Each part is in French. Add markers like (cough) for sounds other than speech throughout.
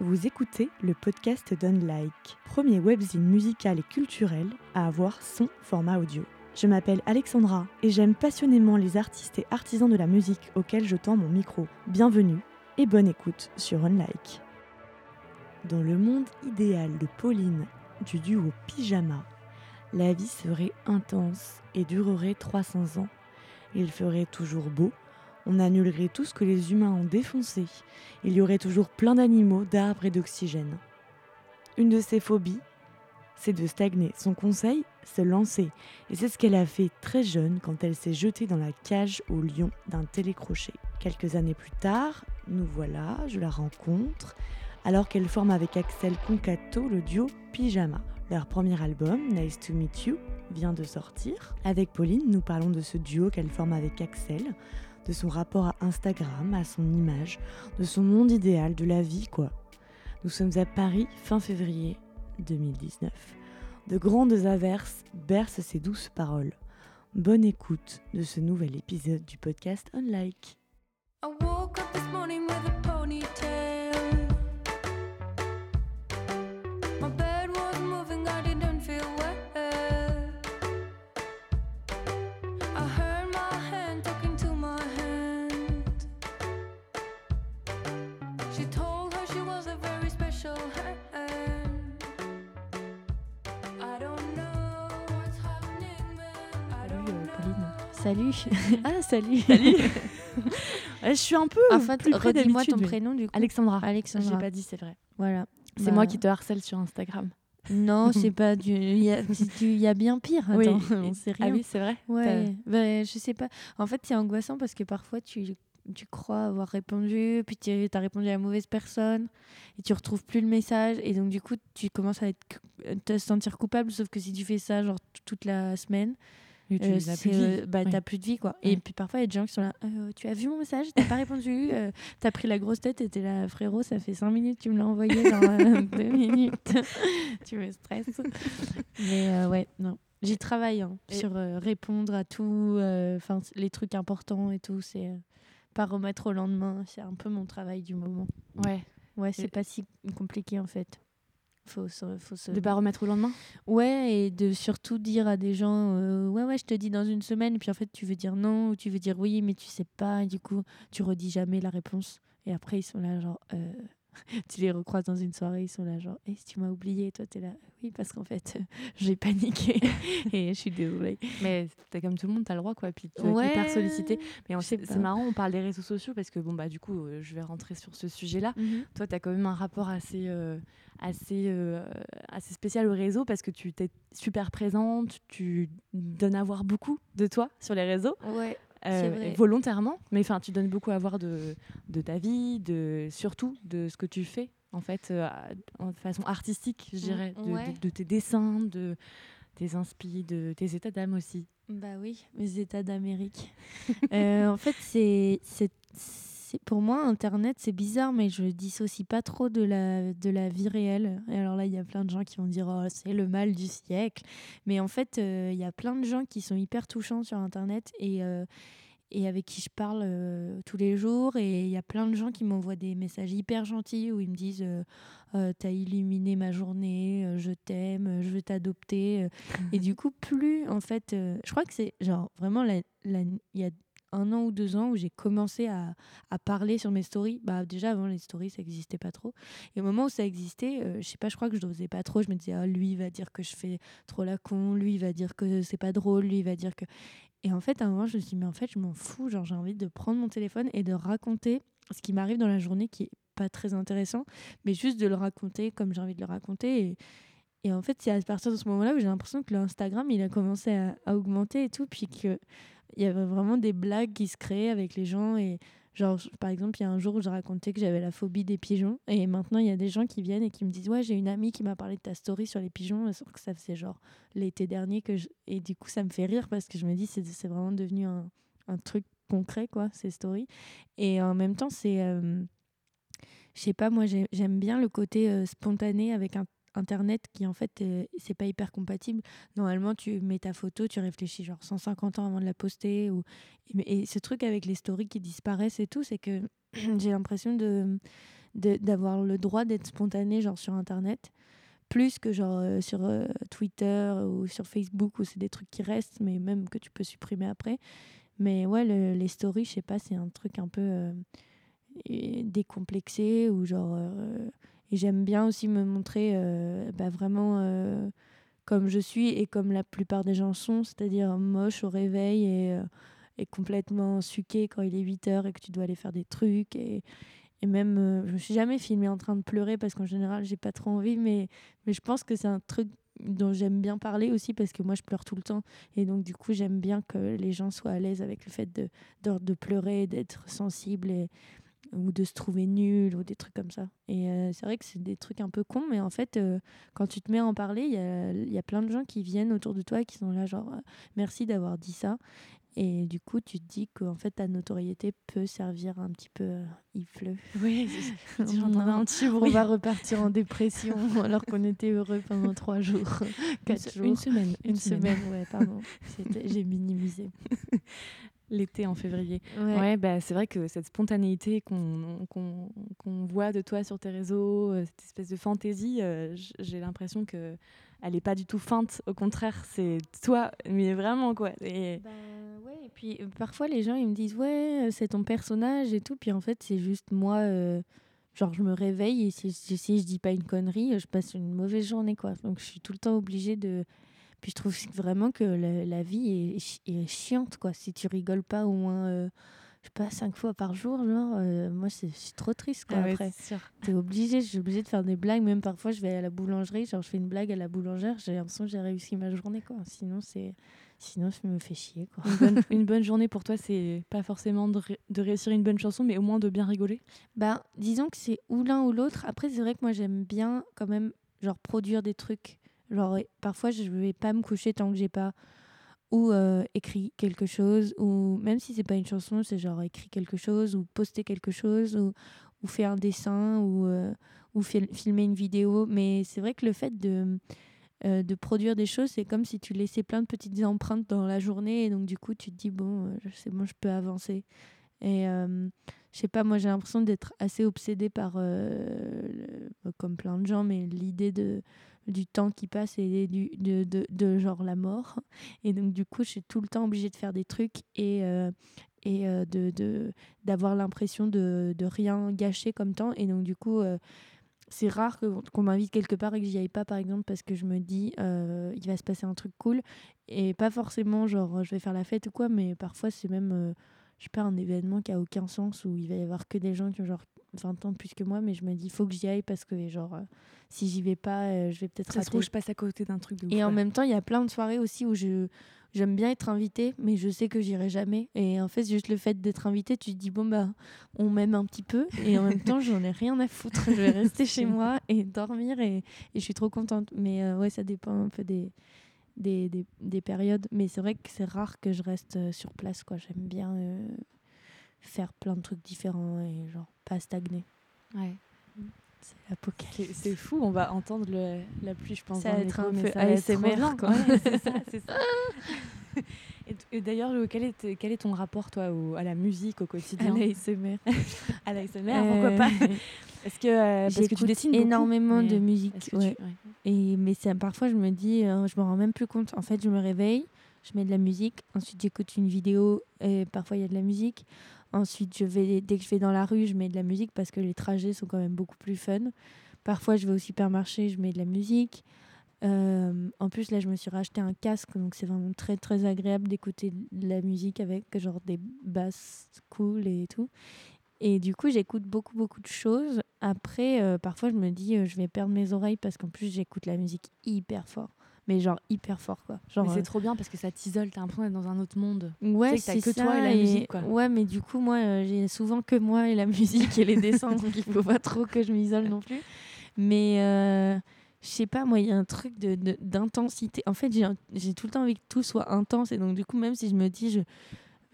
Vous écoutez le podcast d'Unlike, premier webzine musical et culturel à avoir son format audio. Je m'appelle Alexandra et j'aime passionnément les artistes et artisans de la musique auxquels je tends mon micro. Bienvenue et bonne écoute sur Unlike. Dans le monde idéal de Pauline du duo Pyjama, la vie serait intense et durerait 300 ans. Il ferait toujours beau, on annulerait tout ce que les humains ont défoncé. Il y aurait toujours plein d'animaux, d'arbres et d'oxygène. Une de ses phobies, c'est de stagner. Son conseil, se lancer. Et c'est ce qu'elle a fait très jeune quand elle s'est jetée dans la cage au lion d'un télécrochet. Quelques années plus tard, nous voilà, je la rencontre, alors qu'elle forme avec Axel Concato le duo Pyjama. Leur premier album, Nice to Meet You, vient de sortir. Avec Pauline, nous parlons de ce duo qu'elle forme avec Axel, de son rapport à Instagram, à son image, de son monde idéal, de la vie, quoi. Nous sommes à Paris fin février 2019. De grandes averses bercent ces douces paroles. Bonne écoute de ce nouvel épisode du podcast Unlike. Salut. (laughs) ah, salut. Salut. (laughs) je suis un peu. En fait, redis-moi ton prénom du coup. Alexandra. Alexandra. J'ai pas dit, c'est vrai. Voilà. C'est moi bah. qui te harcèle sur Instagram. Non, (laughs) c'est pas du. Il y, a bien pire. Attends, oui. on sait rien. Ah oui, c'est vrai. Ouais. Bah, je sais pas. En fait, c'est angoissant parce que parfois tu tu crois avoir répondu, puis tu as répondu à la mauvaise personne, et tu retrouves plus le message, et donc du coup tu commences à être, te sentir coupable, sauf que si tu fais ça genre toute la semaine, tu euh, plus de vie. bah, t'as plus de vie quoi. Et puis parfois il y a des gens qui sont là, euh, tu as vu mon message, t'as pas répondu, euh, t'as pris la grosse tête et t'es là, frérot, ça fait 5 minutes, tu me l'as envoyé dans (laughs) 2 minutes, (laughs) tu me stresses. Mais ouais, non. J'y travaille hein, sur répondre à tout, enfin les trucs importants et tout, c'est pas remettre au lendemain, c'est un peu mon travail du moment. Ouais. Ouais, c'est pas si compliqué en fait. Faut se, faut se... De pas remettre au lendemain Ouais, et de surtout dire à des gens euh, Ouais, ouais, je te dis dans une semaine, et puis en fait, tu veux dire non, ou tu veux dire oui, mais tu sais pas, et du coup, tu redis jamais la réponse. Et après, ils sont là, genre, euh, (laughs) tu les recroises dans une soirée, ils sont là, genre, et si tu m'as oublié, toi, tu es là, oui, parce qu'en fait, (laughs) j'ai paniqué (laughs) et je suis désolée. Mais t'es comme tout le monde, t'as le droit, quoi. Puis tu es hyper sollicité. Mais c'est marrant, on parle des réseaux sociaux parce que, bon, bah, du coup, euh, je vais rentrer sur ce sujet-là. Mhm. Toi, tu as quand même un rapport assez assez, euh, assez spécial au réseau parce que tu t'es super présente, tu donnes à voir beaucoup de toi sur les réseaux. Ouais. Euh, volontairement, mais enfin, tu donnes beaucoup à voir de, de ta vie, de surtout de ce que tu fais en fait, euh, en façon artistique, je dirais, de, de, tes dessins, de tes inspi, de tes états d'âme aussi. Bah oui, mes états d'Amérique. (laughs) en fait, c'est pour moi, Internet, c'est bizarre, mais je dissocie pas trop de la, de la vie réelle. Et alors là, il y a plein de gens qui vont dire oh, c'est le mal du siècle. Mais en fait, euh, il y a plein de gens qui sont hyper touchants sur Internet et, euh, et avec qui je parle euh, tous les jours. Et il y a plein de gens qui m'envoient des messages hyper gentils où ils me disent T'as illuminé ma journée, je t'aime, je veux t'adopter. (laughs) et du coup, plus, en fait, je crois que c'est genre vraiment, il y a un an ou deux ans où j'ai commencé à, parler sur mes stories. Bah, déjà, avant, les stories, ça n'existait pas trop. Et au moment où ça existait, euh, je sais pas, je crois que je n'osais pas trop. Je me disais, ah, lui, il va dire que je fais trop la con, lui, il va dire que c'est pas drôle, lui, il va dire que. Et en fait, à un moment, je me suis dit, mais en fait, je m'en fous. Genre, j'ai envie de prendre mon téléphone et de raconter ce qui m'arrive dans la journée qui est pas très intéressant, mais juste de le raconter comme j'ai envie de le raconter. Et, et en fait, c'est à partir de ce moment-là où j'ai l'impression que l'Instagram, il a commencé à, à, augmenter et tout, puis que il y avait vraiment des blagues qui se créaient avec les gens et genre par exemple il y a un jour où je racontais que j'avais la phobie des pigeons et maintenant il y a des gens qui viennent et qui me disent ouais j'ai une amie qui m'a parlé de ta story sur les pigeons sauf que ça faisait genre l'été dernier que et du coup ça me fait rire parce que je me dis c'est c'est vraiment devenu un, un, truc concret quoi ces stories et en même temps c'est euh, je sais pas moi j'aime bien le côté euh, spontané avec un Internet qui en fait euh, c'est pas hyper compatible. Normalement, tu mets ta photo, tu réfléchis genre 150 ans avant de la poster ou et ce truc avec les stories qui disparaissent et tout, c'est que (clears throat) j'ai l'impression de d'avoir le droit d'être spontané genre sur internet plus que genre euh, sur euh, Twitter ou sur Facebook où c'est des trucs qui restent mais même que tu peux supprimer après mais ouais les stories je sais pas c'est un truc un peu décomplexé ou genre et j'aime bien aussi me montrer bah, vraiment comme je suis et comme la plupart des gens sont c'est-à-dire moche au réveil et, et complètement suqué quand il est 8 heures et que tu dois aller faire des trucs. Et et même, euh, je me suis jamais filmée en train de pleurer parce qu'en général, j'ai pas trop envie, mais, mais je pense que c'est un truc dont j'aime bien parler aussi parce que moi je pleure tout le temps. Et donc du coup j'aime bien que les gens soient à l'aise avec le fait de, de, de pleurer, d'être sensible et, ou de se trouver nul ou des trucs comme ça. Et euh, c'est vrai que c'est des trucs un peu cons, mais en fait, euh, quand tu te mets à en parler, il y a, y a, plein de gens qui viennent autour de toi et qui sont là, genre, merci d'avoir dit ça. Et du coup, tu te dis qu'en fait, ta notoriété peut servir un petit peu. Euh, il pleut. Oui, (laughs) on, un petit on va repartir en dépression (laughs) alors qu'on était heureux pendant trois jours, quatre jours. Une semaine. Une, semaine. ouais, pardon. J'ai minimisé. (laughs) L'été en février. Ouais, bah, c'est vrai que cette spontanéité qu'on qu'on voit de toi sur tes réseaux, euh, cette espèce de fantaisie, euh, j'ai l'impression que elle est pas du tout feinte. Au contraire, c'est toi, mais vraiment quoi. Et... Bah, et puis euh, parfois les gens ils me disent ouais, c'est ton personnage et tout. Puis en fait, c'est juste moi. Euh, genre, je me réveille et si, si, je dis pas une connerie, je passe une mauvaise journée quoi. Donc je suis tout le temps obligée de. Puis je trouve vraiment que la, vie est, est, chiante quoi. Si tu rigoles pas au moins je sais pas, cinq fois par jour, genre, euh, moi, c'est trop triste, quoi, ah après. T'es obligé, je suis obligée de faire des blagues, même parfois, je vais à la boulangerie, genre, je fais une blague à la boulangère, j'ai l'impression que j'ai réussi ma journée, quoi. Sinon, c'est... Sinon, ça me fait chier, quoi. (laughs) Une bonne, journée pour toi, c'est pas forcément de, de, réussir une bonne chanson, mais au moins de bien rigoler? Bah, disons que c'est ou l'un ou l'autre. Après, c'est vrai que moi, j'aime bien, quand même, genre, produire des trucs. Genre, parfois, je vais pas me coucher tant que j'ai pas ou euh, écrit quelque chose, ou même si c'est pas une chanson, c'est genre écrit quelque chose, ou poster quelque chose, ou, ou faire un dessin, ou, euh, ou filmer une vidéo. Mais c'est vrai que le fait de, euh, de produire des choses, c'est comme si tu laissais plein de petites empreintes dans la journée, et donc du coup, tu te dis, bon, c'est bon, je peux avancer. Et je sais pas, moi j'ai l'impression d'être assez obsédée par, comme plein de gens, mais l'idée de du temps qui passe et du, de, de, de, genre la mort. Et donc, du coup, je suis tout le temps obligée de faire des trucs et, euh, et euh, de, d'avoir l'impression de, de rien gâcher comme temps. Et donc, du coup, euh, c'est rare qu'on m'invite quelque part et que j'y aille pas, par exemple, parce que je me dis, il va se passer un truc cool. Et pas forcément, genre, je vais faire la fête ou quoi, mais parfois, c'est même, je sais pas, un événement qui a aucun sens où il va y avoir que des gens qui ont genre 20 ans plus que moi, mais je me dis, il faut que j'y aille parce que, genre, euh, si j'y vais pas, euh, je vais peut-être rater. Trouve, je passe à côté d'un truc de Et en même temps, il y a plein de soirées aussi où je j'aime bien être invitée, mais je sais que j'irai jamais. Et en fait, juste le fait d'être invitée, tu te dis, bon, bah, on m'aime un petit peu. Et en même temps, j'en ai rien à foutre. Je vais rester chez (laughs) moi et dormir. Et, et, je suis trop contente. Mais euh, ouais, ça dépend un peu des, des, des, des périodes. Mais c'est vrai que c'est rare que je reste sur place. quoi J'aime bien faire plein de trucs différents et genre pas stagner. Ouais. C'est l'apocalypse. C'est fou, on va entendre le, la pluie, je pense. Ça va être un peu ASMR, quoi. c'est ça, c'est ça. (laughs) Et, d'ailleurs, quel est, quel est ton rapport, toi, au, à la musique au quotidien À l'ASMR. (laughs) à l'ASMR, pourquoi pas? (laughs) Est-ce que, euh, parce que tu dessines énormément de musique. Ouais. Et, mais parfois, je me dis, euh, je me rends même plus compte. En fait, je me réveille, je mets de la musique, ensuite j'écoute une vidéo et parfois il y a de la musique. Ensuite, je vais, dès que je vais dans la rue, je mets de la musique parce que les trajets sont quand même beaucoup plus fun. Parfois, je vais au supermarché, je mets de la musique. Euh, en plus, là, je me suis racheté un casque, donc c'est vraiment très très agréable d'écouter de la musique avec genre des basses cool et tout. Et du coup, j'écoute beaucoup beaucoup de choses. Après, euh, parfois, je me dis, euh, je vais perdre mes oreilles parce qu'en plus, j'écoute la musique hyper fort mais genre hyper fort quoi. Genre, c'est euh, trop bien parce que ça t'isole, t'as l'impression d'être dans un autre monde. Ouais, c'est que toi et la musique quoi. Ouais, mais du coup moi euh, j'ai souvent que moi et la (laughs) musique et les dessins donc il faut pas trop que je m'isole non plus. Mais euh, je sais pas, moi il y a un truc de d'intensité. En fait, j'ai tout le temps envie que tout soit intense et donc du coup même si je me dis je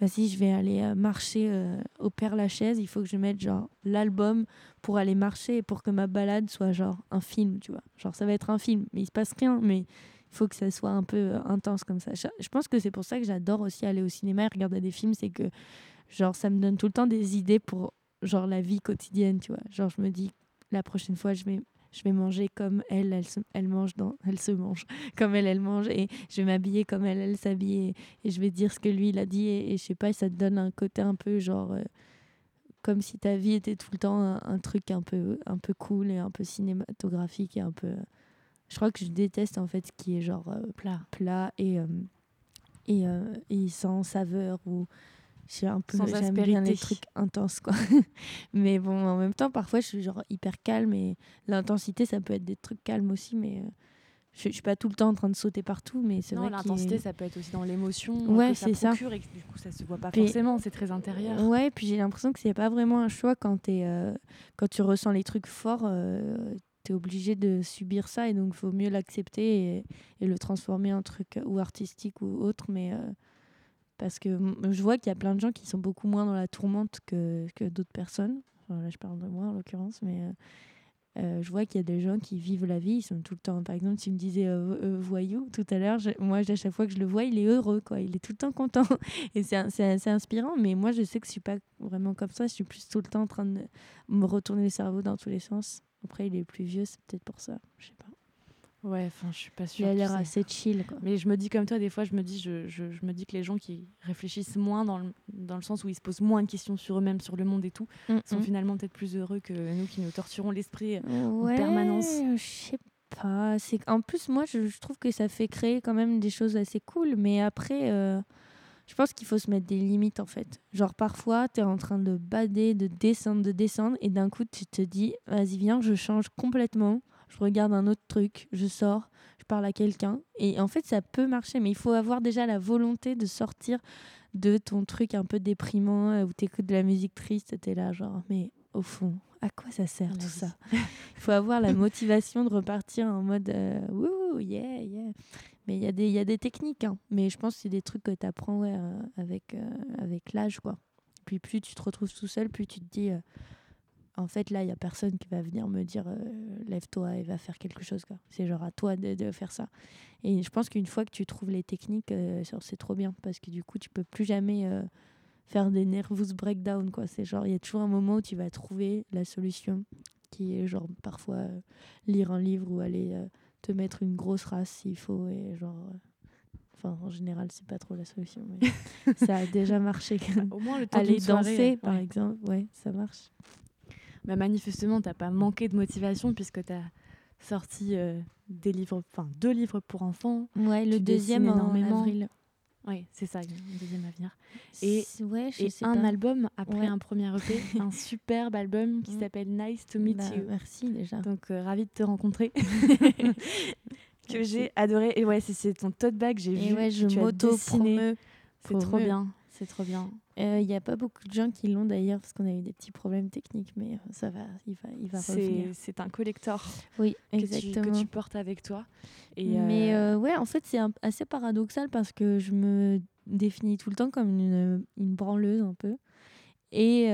vas-y, je vais aller marcher au Père Lachaise, il faut que je mette genre l'album pour aller marcher et pour que ma balade soit genre un film, tu vois. Genre ça va être un film, mais il se passe rien, mais faut que ça soit un peu euh, intense comme ça. Je pense que c'est pour ça que j'adore aussi aller au cinéma et regarder des films, c'est que genre ça me donne tout le temps des idées pour genre la vie quotidienne, tu vois. Genre, je me dis, la prochaine fois, je vais, je vais manger comme elle, elle se, elle mange dans, (laughs) elle se mange comme elle, elle mange, et je vais m'habiller comme elle, elle s'habille, et, je vais dire ce que lui, il a dit, et, je sais pas, ça te donne un côté un peu genre. Euh, comme si ta vie était tout le temps un, truc un peu, un peu cool et un peu cinématographique et un peu. Je crois que je déteste en fait ce qui est genre euh, plat, plat et, euh, et, et sans saveur ou j'ai un peu j'aime bien les trucs intenses quoi. (laughs) Mais bon en même temps parfois je suis genre hyper calme et l'intensité ça peut être des trucs calmes aussi mais euh, je, je, suis pas tout le temps en train de sauter partout mais c'est vrai l'intensité ça peut être aussi dans l'émotion ouais c'est ça. et que, du coup ça se voit pas forcément c'est très intérieur. Ouais puis j'ai l'impression que c'est pas vraiment un choix quand es, euh, quand tu ressens les trucs forts euh, tu es obligé de subir ça et donc il faut mieux l'accepter et, le transformer en truc ou artistique ou autre mais parce que je vois qu'il y a plein de gens qui sont beaucoup moins dans la tourmente que, que d'autres personnes. là, je parle de moi en l'occurrence, mais euh, euh, je vois qu'il y a des gens qui vivent la vie, ils sont tout le temps. Par exemple, tu me disais euh, voyou tout à l'heure, moi, à chaque fois que je le vois, il est heureux, quoi. Il est tout le temps content. (laughs) Et c'est inspirant, mais moi, je sais que je suis pas vraiment comme ça. Je suis plus tout le temps en train de me retourner le cerveau dans tous les sens. Après, il est plus vieux, c'est peut-être pour ça. Je sais pas. Ouais, enfin, je suis pas sûre. Il a l'air assez chill. Quoi. Mais je me dis comme toi, des fois, je me dis, je, je, je me dis que les gens qui réfléchissent moins dans le, dans le sens où ils se posent moins de questions sur eux-mêmes, sur le monde et tout, mm, sont mm. finalement peut-être plus heureux que nous qui nous torturons l'esprit euh, en permanence. Je sais pas. En plus, moi, je, je, trouve que ça fait créer quand même des choses assez cool. Mais après, euh, je pense qu'il faut se mettre des limites en fait. Genre parfois, tu es en train de bader, de descendre, de descendre, et d'un coup, tu te dis, vas-y, viens, je change complètement je regarde un autre truc, je sors, je parle à quelqu'un. Et en fait, ça peut marcher, mais il faut avoir déjà la volonté de sortir de ton truc un peu déprimant euh, où tu écoutes de la musique triste. Tu es là, genre, mais au fond, à quoi ça sert tout ça? Il faut avoir la motivation de repartir en mode euh, wouh, yeah, yeah. Mais il y, a des, y a des techniques, hein. mais je pense que c'est des trucs que tu apprends euh, avec, avec l'âge. quoi. Puis plus tu te retrouves tout seul, plus tu te dis en fait, là, il n'y a personne qui va venir me dire euh, lève-toi et va faire quelque chose. C'est genre à toi de, faire ça. Et je pense qu'une fois que tu trouves les techniques, euh, c'est trop bien parce que du coup, tu peux plus jamais euh, faire des nervous breakdown. C'est genre, il y a toujours un moment où tu vas trouver la solution qui est genre parfois lire un livre ou aller te mettre une grosse race s'il faut. Et genre. Enfin, en général, c'est pas trop la solution, mais (laughs) ça a déjà marché. Au moins, le temps Aller danser, par exemple, ouais, ça marche bah, manifestement, tu n'as pas manqué de motivation puisque tu as sorti euh, des livres, enfin deux livres pour enfants. Ouais, le deuxième en avril. Oui, c'est ça, le deuxième à venir. Et, ouais, et un album après un premier EP, (laughs) un superbe album qui mm. s'appelle Nice to Meet bah, You. Merci déjà. Donc, euh, ravi de te rencontrer. (laughs) que j'ai adoré. Et ouais, c'est ton tote bag, j'ai vu. Ouais, je m'auto C'est trop bien. C'est trop bien. Il euh, n'y a pas beaucoup de gens qui l'ont d'ailleurs parce qu'on a eu des petits problèmes techniques, mais euh, ça va, il va, il va revenir. C'est un collector. Oui, exactement. Que tu, portes avec toi. Et mais euh, ouais, en fait, c'est assez paradoxal parce que je me définis tout le temps comme une, une branleuse un peu. Et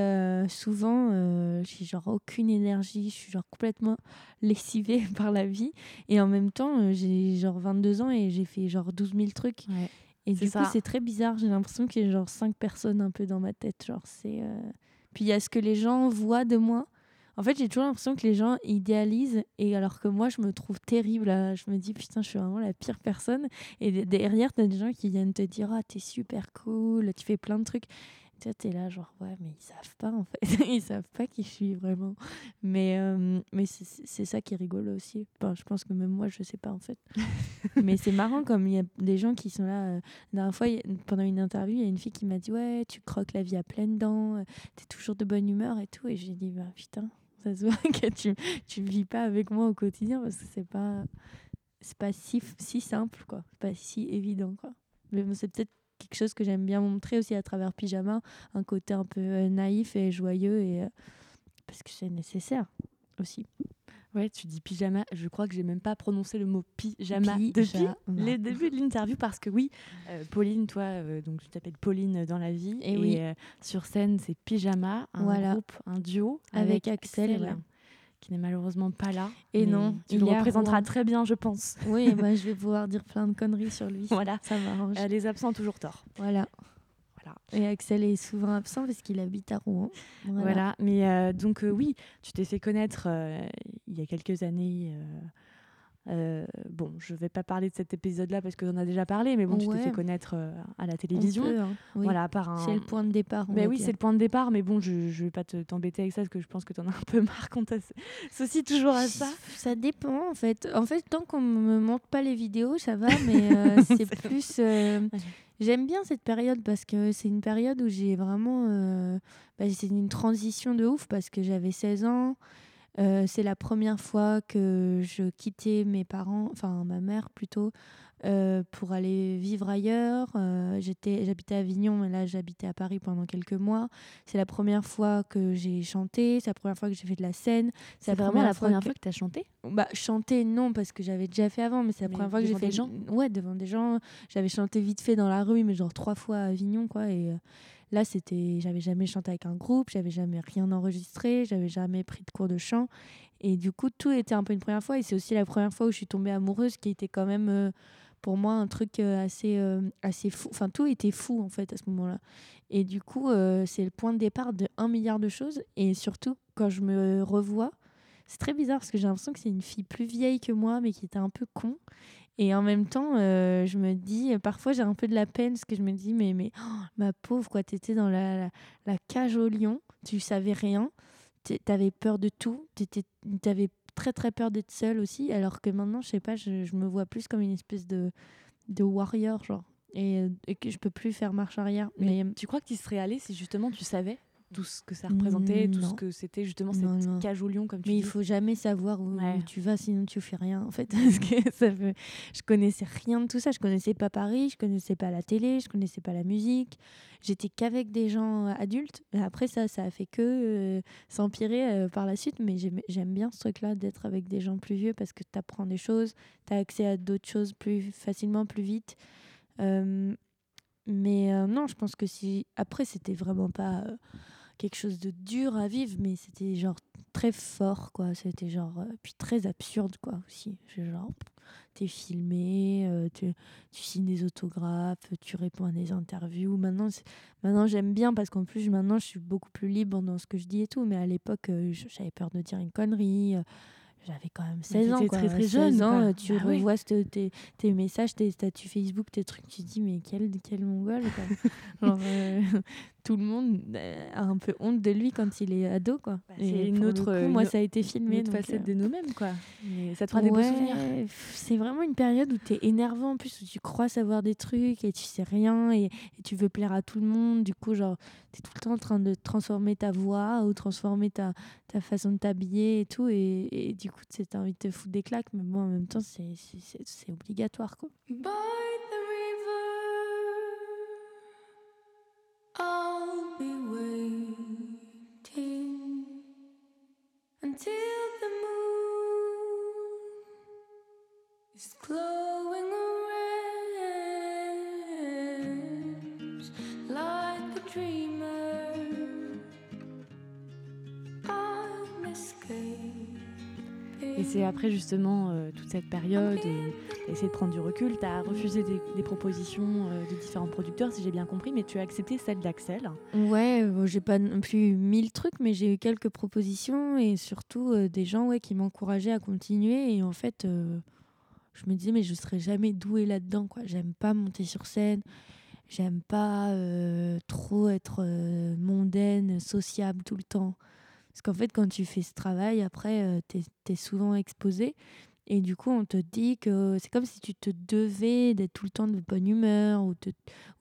souvent, euh, j'ai genre aucune énergie, je suis genre complètement (laughs) lessivée (laughs) par la vie. Et en même temps, j'ai genre 22 ans et j'ai fait genre 12 000 trucs. Ouais. Et du coup, c'est très bizarre. J'ai l'impression qu'il y a genre cinq personnes un peu dans ma tête. Genre, c'est. Euh, puis il y a ce que les gens voient de moi. En fait, j'ai toujours l'impression que les gens idéalisent, et alors que moi, je me trouve terrible. Je me dis, putain, je suis vraiment la pire personne. Et derrière, tu as des gens qui viennent te dire, ah, t'es super cool, tu fais plein de trucs. Tu es là, genre, ouais, mais ils savent pas, en fait. (laughs) ils savent pas qui je suis vraiment. Mais, euh, mais c'est ça qui est rigolo aussi. je pense que même moi, je sais pas, en fait. (laughs) mais c'est marrant, comme il y a des gens qui sont là. Euh, la dernière fois, pendant une interview, il y a une fille qui m'a dit, ouais, tu croques la vie à pleines dents, euh, tu es toujours de bonne humeur et tout. Et j'ai dit, bah putain, ça se (laughs) voit que tu, tu vis pas avec moi au quotidien parce que c'est pas, c'est pas si, si simple, quoi. pas si évident, quoi. Mais c'est peut-être quelque chose que j'aime bien montrer aussi à travers Pyjama, un côté un peu euh, naïf et joyeux, et, euh, parce que c'est nécessaire aussi. Ouais, tu dis pyjama. Je crois que j'ai même pas prononcé le mot pyjama, depuis les débuts de l'interview parce que oui, euh, Pauline, toi, donc je t'appelle Pauline dans la vie et, oui. sur scène c'est pyjama, un groupe, un duo avec, Axel qui n'est malheureusement pas là. Et non, il le représentera très bien, je pense. Oui, (laughs) moi je vais pouvoir dire plein de conneries sur lui. Voilà, ça m'arrange. Euh, les absents ont toujours tort. Voilà. Voilà. Et Axel est souvent absent parce qu'il habite à Rouen. Voilà, mais donc oui, tu t'es fait connaître il y a quelques années euh, bon, je vais pas parler de cet épisode-là parce qu'on en a déjà parlé, mais bon, tu t'es fait connaître euh, à la télévision. Hein, voilà, par un... C'est le point de départ. Mais oui, c'est le point de départ, mais bon, je, je vais pas t'embêter avec ça parce que je pense que tu en as un peu marre qu'on t'associe toujours à ça. Ça dépend en fait. En fait, tant qu'on me montre pas les vidéos, ça va, mais (laughs) euh, c'est plus. J'aime bien cette période parce que c'est une période où j'ai vraiment. Bah, c'est une transition de ouf parce que j'avais 16 ans. Euh, c'est la première fois que je quittais mes parents, enfin ma mère plutôt, euh, pour aller vivre ailleurs. Euh, j'habitais à Avignon, mais là j'habitais à Paris pendant quelques mois. C'est la première fois que j'ai chanté, c'est la première fois que j'ai fait de la scène. C'est vraiment la première fois que, tu as chanté? Bah, Chanter, non, parce que j'avais déjà fait avant, mais c'est la première fois que j'ai fait. des gens? Ouais, devant des gens. J'avais chanté vite fait dans la rue, mais genre trois fois à Avignon, quoi. Et Là, c'était, j'avais jamais chanté avec un groupe, j'avais jamais rien enregistré, j'avais jamais pris de cours de chant. Et du coup, tout était un peu une première fois. Et c'est aussi la première fois où je suis tombée amoureuse, qui était quand même euh, pour moi un truc euh, assez, euh, assez fou. Enfin, tout était fou en fait à ce moment-là. Et du coup, c'est le point de départ de un milliard de choses. Et surtout, quand je me revois, c'est très bizarre parce que j'ai l'impression que c'est une fille plus vieille que moi, mais qui était un peu con. Et en même temps, euh, je me dis, parfois j'ai un peu de la peine parce que je me dis, mais, mais oh, ma pauvre, quoi, t'étais dans la, la, cage au lion, tu savais rien, t'avais peur de tout, t'avais très très peur d'être seule aussi, alors que maintenant, je sais pas, je, je, me vois plus comme une espèce de, de warrior, genre, et, et que je peux plus faire marche arrière. Mais, mais tu crois que tu serais allée si justement tu savais? Tout ce que ça représentait, tout ce que c'était justement cette cage au lion, comme tu Mais dis. il faut jamais savoir où, tu vas, sinon tu fais rien, en fait. (laughs) Parce que ça. Je connaissais rien de tout ça. Je connaissais pas Paris, je connaissais pas la télé, je connaissais pas la musique. J'étais qu'avec des gens adultes. Et après, ça, ça a fait que euh, s'empirer euh, par la suite. Mais j'aime bien ce truc-là d'être avec des gens plus vieux parce que tu apprends des choses, tu as accès à d'autres choses plus facilement, plus vite. Euh, mais non, je pense que si. Après, c'était vraiment pas quelque chose de dur à vivre, mais c'était genre très fort, quoi. C'était genre. Euh, puis très absurde, quoi, aussi. Genre, t'es filmé, euh, tu, tu, signes des autographes, tu réponds à des interviews. Maintenant, maintenant j'aime bien parce qu'en plus, maintenant, je suis beaucoup plus libre dans ce que je dis et tout. Mais à l'époque, euh, j'avais peur de dire une connerie j'avais quand même 16 ans. très très jeune. Ans, tu bah revois tes, tes, messages, tes statuts Facebook, tes trucs, tu te dis, mais quel, quel mongol. (laughs) Genre, euh, tout le monde euh, a un peu honte de lui quand il est ado. quoi. Bah, c'est une autre. moi, ça a été filmé. Une autre facette euh, de nous-mêmes. quoi. ça te fera des beaux souvenirs. C'est vraiment une période où tu es énervant en plus, où tu crois savoir des trucs et tu sais rien et, et tu veux plaire à tout le monde. Du coup, genre, tu es tout le temps en train de transformer ta voix ou transformer ta, ta façon de t'habiller et tout. Et, et du coup, tu as envie de te foutre des claques, mais bon, en même temps, c'est obligatoire. Quoi. By c'est après justement euh, toute cette période, et essayer de prendre du recul, tu as refusé des, propositions euh, de différents producteurs, si j'ai bien compris, mais tu as accepté celle d'Axel. Ouais, euh, j'ai pas non plus mille trucs, mais j'ai eu quelques propositions et surtout des gens ouais, qui m'encourageaient à continuer. Et en fait, je me disais, mais je serais jamais douée là-dedans. quoi. J'aime pas monter sur scène, j'aime pas trop être mondaine, sociable tout le temps. Parce qu'en fait, quand tu fais ce travail, après, euh, tu es, souvent exposé. Et du coup, on te dit que c'est comme si tu te devais d'être tout le temps de bonne humeur ou,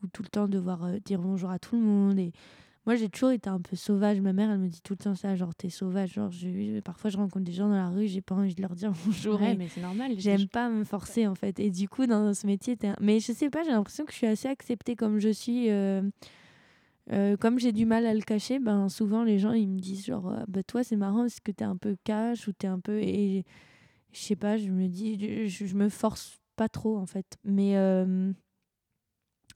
ou tout le temps devoir euh, dire bonjour à tout le monde. Et moi, j'ai toujours été un peu sauvage. Ma mère, elle me dit tout le temps ça, genre, t'es sauvage. Genre, je, parfois, je rencontre des gens dans la rue, j'ai pas envie de leur dire (laughs) bonjour. Ouais, mais c'est normal. J'aime pas me (laughs) forcer, en fait. Et du coup, dans ce métier, mais je sais pas, j'ai l'impression que je suis assez acceptée comme je suis. Euh, euh, comme j'ai du mal à le cacher, ben souvent les gens ils me disent genre ah, bah toi c'est marrant est-ce que t'es un peu cash ou t'es un peu et je sais pas je me dis je, me force pas trop en fait. Mais euh,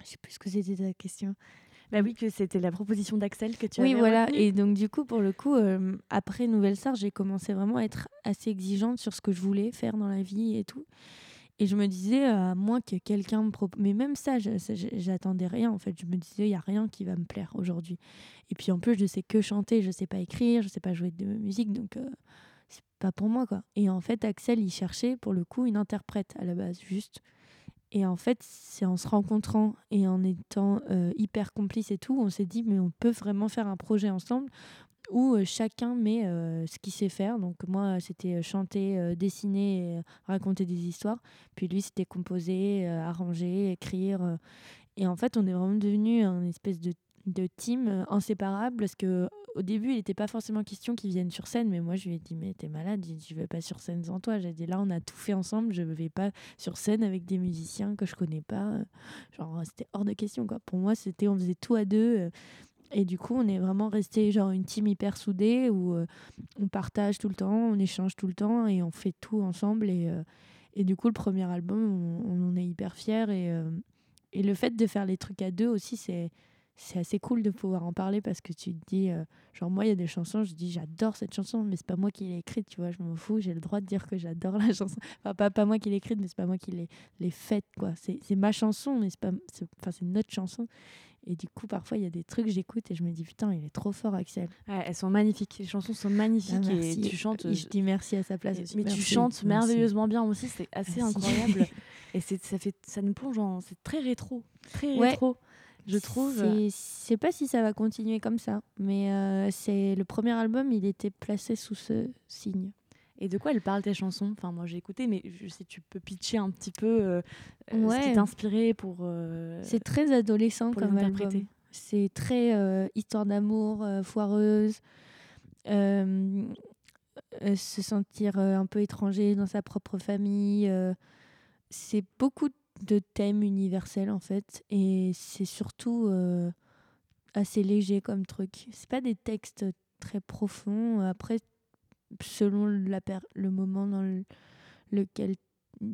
je sais plus ce que c'était ta question. Bah oui que c'était la proposition d'Axel que tu Oui voilà. et donc du coup pour le coup euh, après Nouvelle Star j'ai commencé vraiment à être assez exigeante sur ce que je voulais faire dans la vie et tout Et je me disais, à moins que quelqu'un me propose. Mais même ça, j'attendais rien en fait. Je me disais, il n'y a rien qui va me plaire aujourd'hui. Et puis en plus, je sais que chanter, je sais pas écrire, je sais pas jouer de musique, donc euh, c'est pas pour moi quoi. Et en fait, Axel, il cherchait pour le coup une interprète à la base, juste. Et en fait, c'est en se rencontrant et en étant euh, hyper complice et tout, on s'est dit, mais on peut vraiment faire un projet ensemble où chacun met ce qu'il sait faire. Donc moi, c'était chanter, dessiner, raconter des histoires. Puis lui, c'était composer, arranger, écrire. Et en fait, on est vraiment devenu un espèce de, de team inséparable parce que au début, il n'était pas forcément question qu'ils viennent sur scène, mais moi, je lui ai dit, mais t'es malade, je ne vais pas sur scène sans toi. J'ai dit, là, on a tout fait ensemble, je ne vais pas sur scène avec des musiciens que je connais pas. Genre, c'était hors de question, quoi. Pour moi, c'était, on faisait tout à deux. Et du coup, on est vraiment resté genre une team hyper soudée où euh, on partage tout le temps, on échange tout le temps et on fait tout ensemble. Et, euh, et du coup, le premier album, on, en est hyper fiers. Et, euh, et le fait de faire les trucs à deux aussi, c'est assez cool de pouvoir en parler parce que tu te dis, genre moi il y a des chansons, je dis j'adore cette chanson, mais c'est pas moi qui l'ai écrite, tu vois, je m'en fous, j'ai le droit de dire que j'adore la (laughs) chanson. Enfin, pas, pas moi qui l'ai écrite, mais c'est pas moi qui l'ai faite, quoi. C'est ma chanson, mais c'est pas, enfin c'est notre chanson. Et du coup, parfois, il y a des trucs que j'écoute et je me dis, putain, il est trop fort, Axel. elles sont magnifiques. Les chansons sont magnifiques ah, et tu chantes. je dis merci à sa place. mais tu chantes merveilleusement bien aussi, c'est assez incroyable. (laughs) et ça, fait, ça nous plonge en. C'est très rétro. Très rétro je trouve. Je sais pas si ça va continuer comme ça, mais euh, c'est le premier album, il était placé sous ce signe. Et de quoi elle parle tes chansons? Enfin, moi j'ai écouté, mais je sais tu peux pitcher un petit peu euh, euh, ce qui t'a inspiré pour. c'est très adolescent comme album. C'est très histoire d'amour, foireuse, se sentir un peu étranger dans sa propre famille. c'est beaucoup de thèmes universels en fait et c'est surtout euh, assez léger comme truc c'est pas des textes très profonds après selon la le moment dans lequel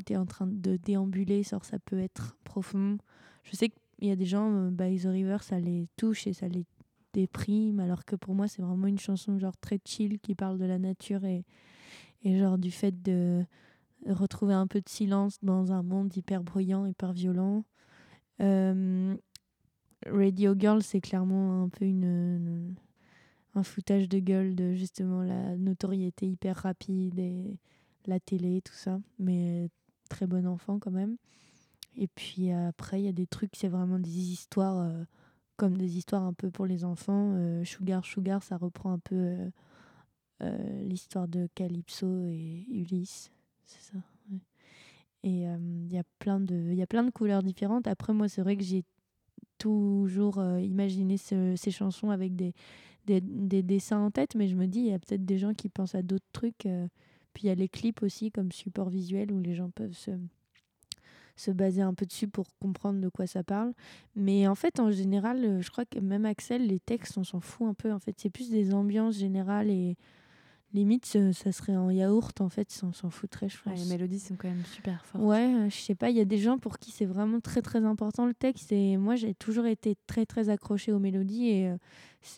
tu es en train de déambuler ça peut être profond je sais qu'il y a des gens euh, by the river ça les touche et ça les déprime alors que pour moi c'est vraiment une chanson genre très chill qui parle de la nature et, et genre du fait de retrouver un peu de silence dans un monde hyper bruyant, hyper violent. Euh, Radio Girl, c'est clairement un peu une, un foutage de gueule de justement la notoriété hyper rapide et la télé, tout ça. Mais très bon enfant quand même. Et puis après, il y a des trucs, c'est vraiment des histoires, euh, comme des histoires un peu pour les enfants. Euh, Sugar, Sugar, ça reprend un peu l'histoire de Calypso et Ulysse c'est ça. Et il y, a plein de, y a plein de couleurs différentes. Après, moi, c'est vrai que j'ai toujours imaginé ces chansons avec des, des, des, dessins en tête, mais je me dis, il y a peut-être des gens qui pensent à d'autres trucs. puis il y a les clips aussi comme support visuel où les gens peuvent se, se baser un peu dessus pour comprendre de quoi ça parle. Mais en fait, en général, je crois que même Axel, les textes, on s'en fout un peu. En fait, c'est plus des ambiances générales et limite ça serait en yaourt en fait on s'en foutrait je pense les mélodies sont quand même super fortes ouais euh, je sais pas il y a des gens pour qui c'est vraiment très très important le texte et moi j'ai toujours été très très accrochée aux mélodies et euh,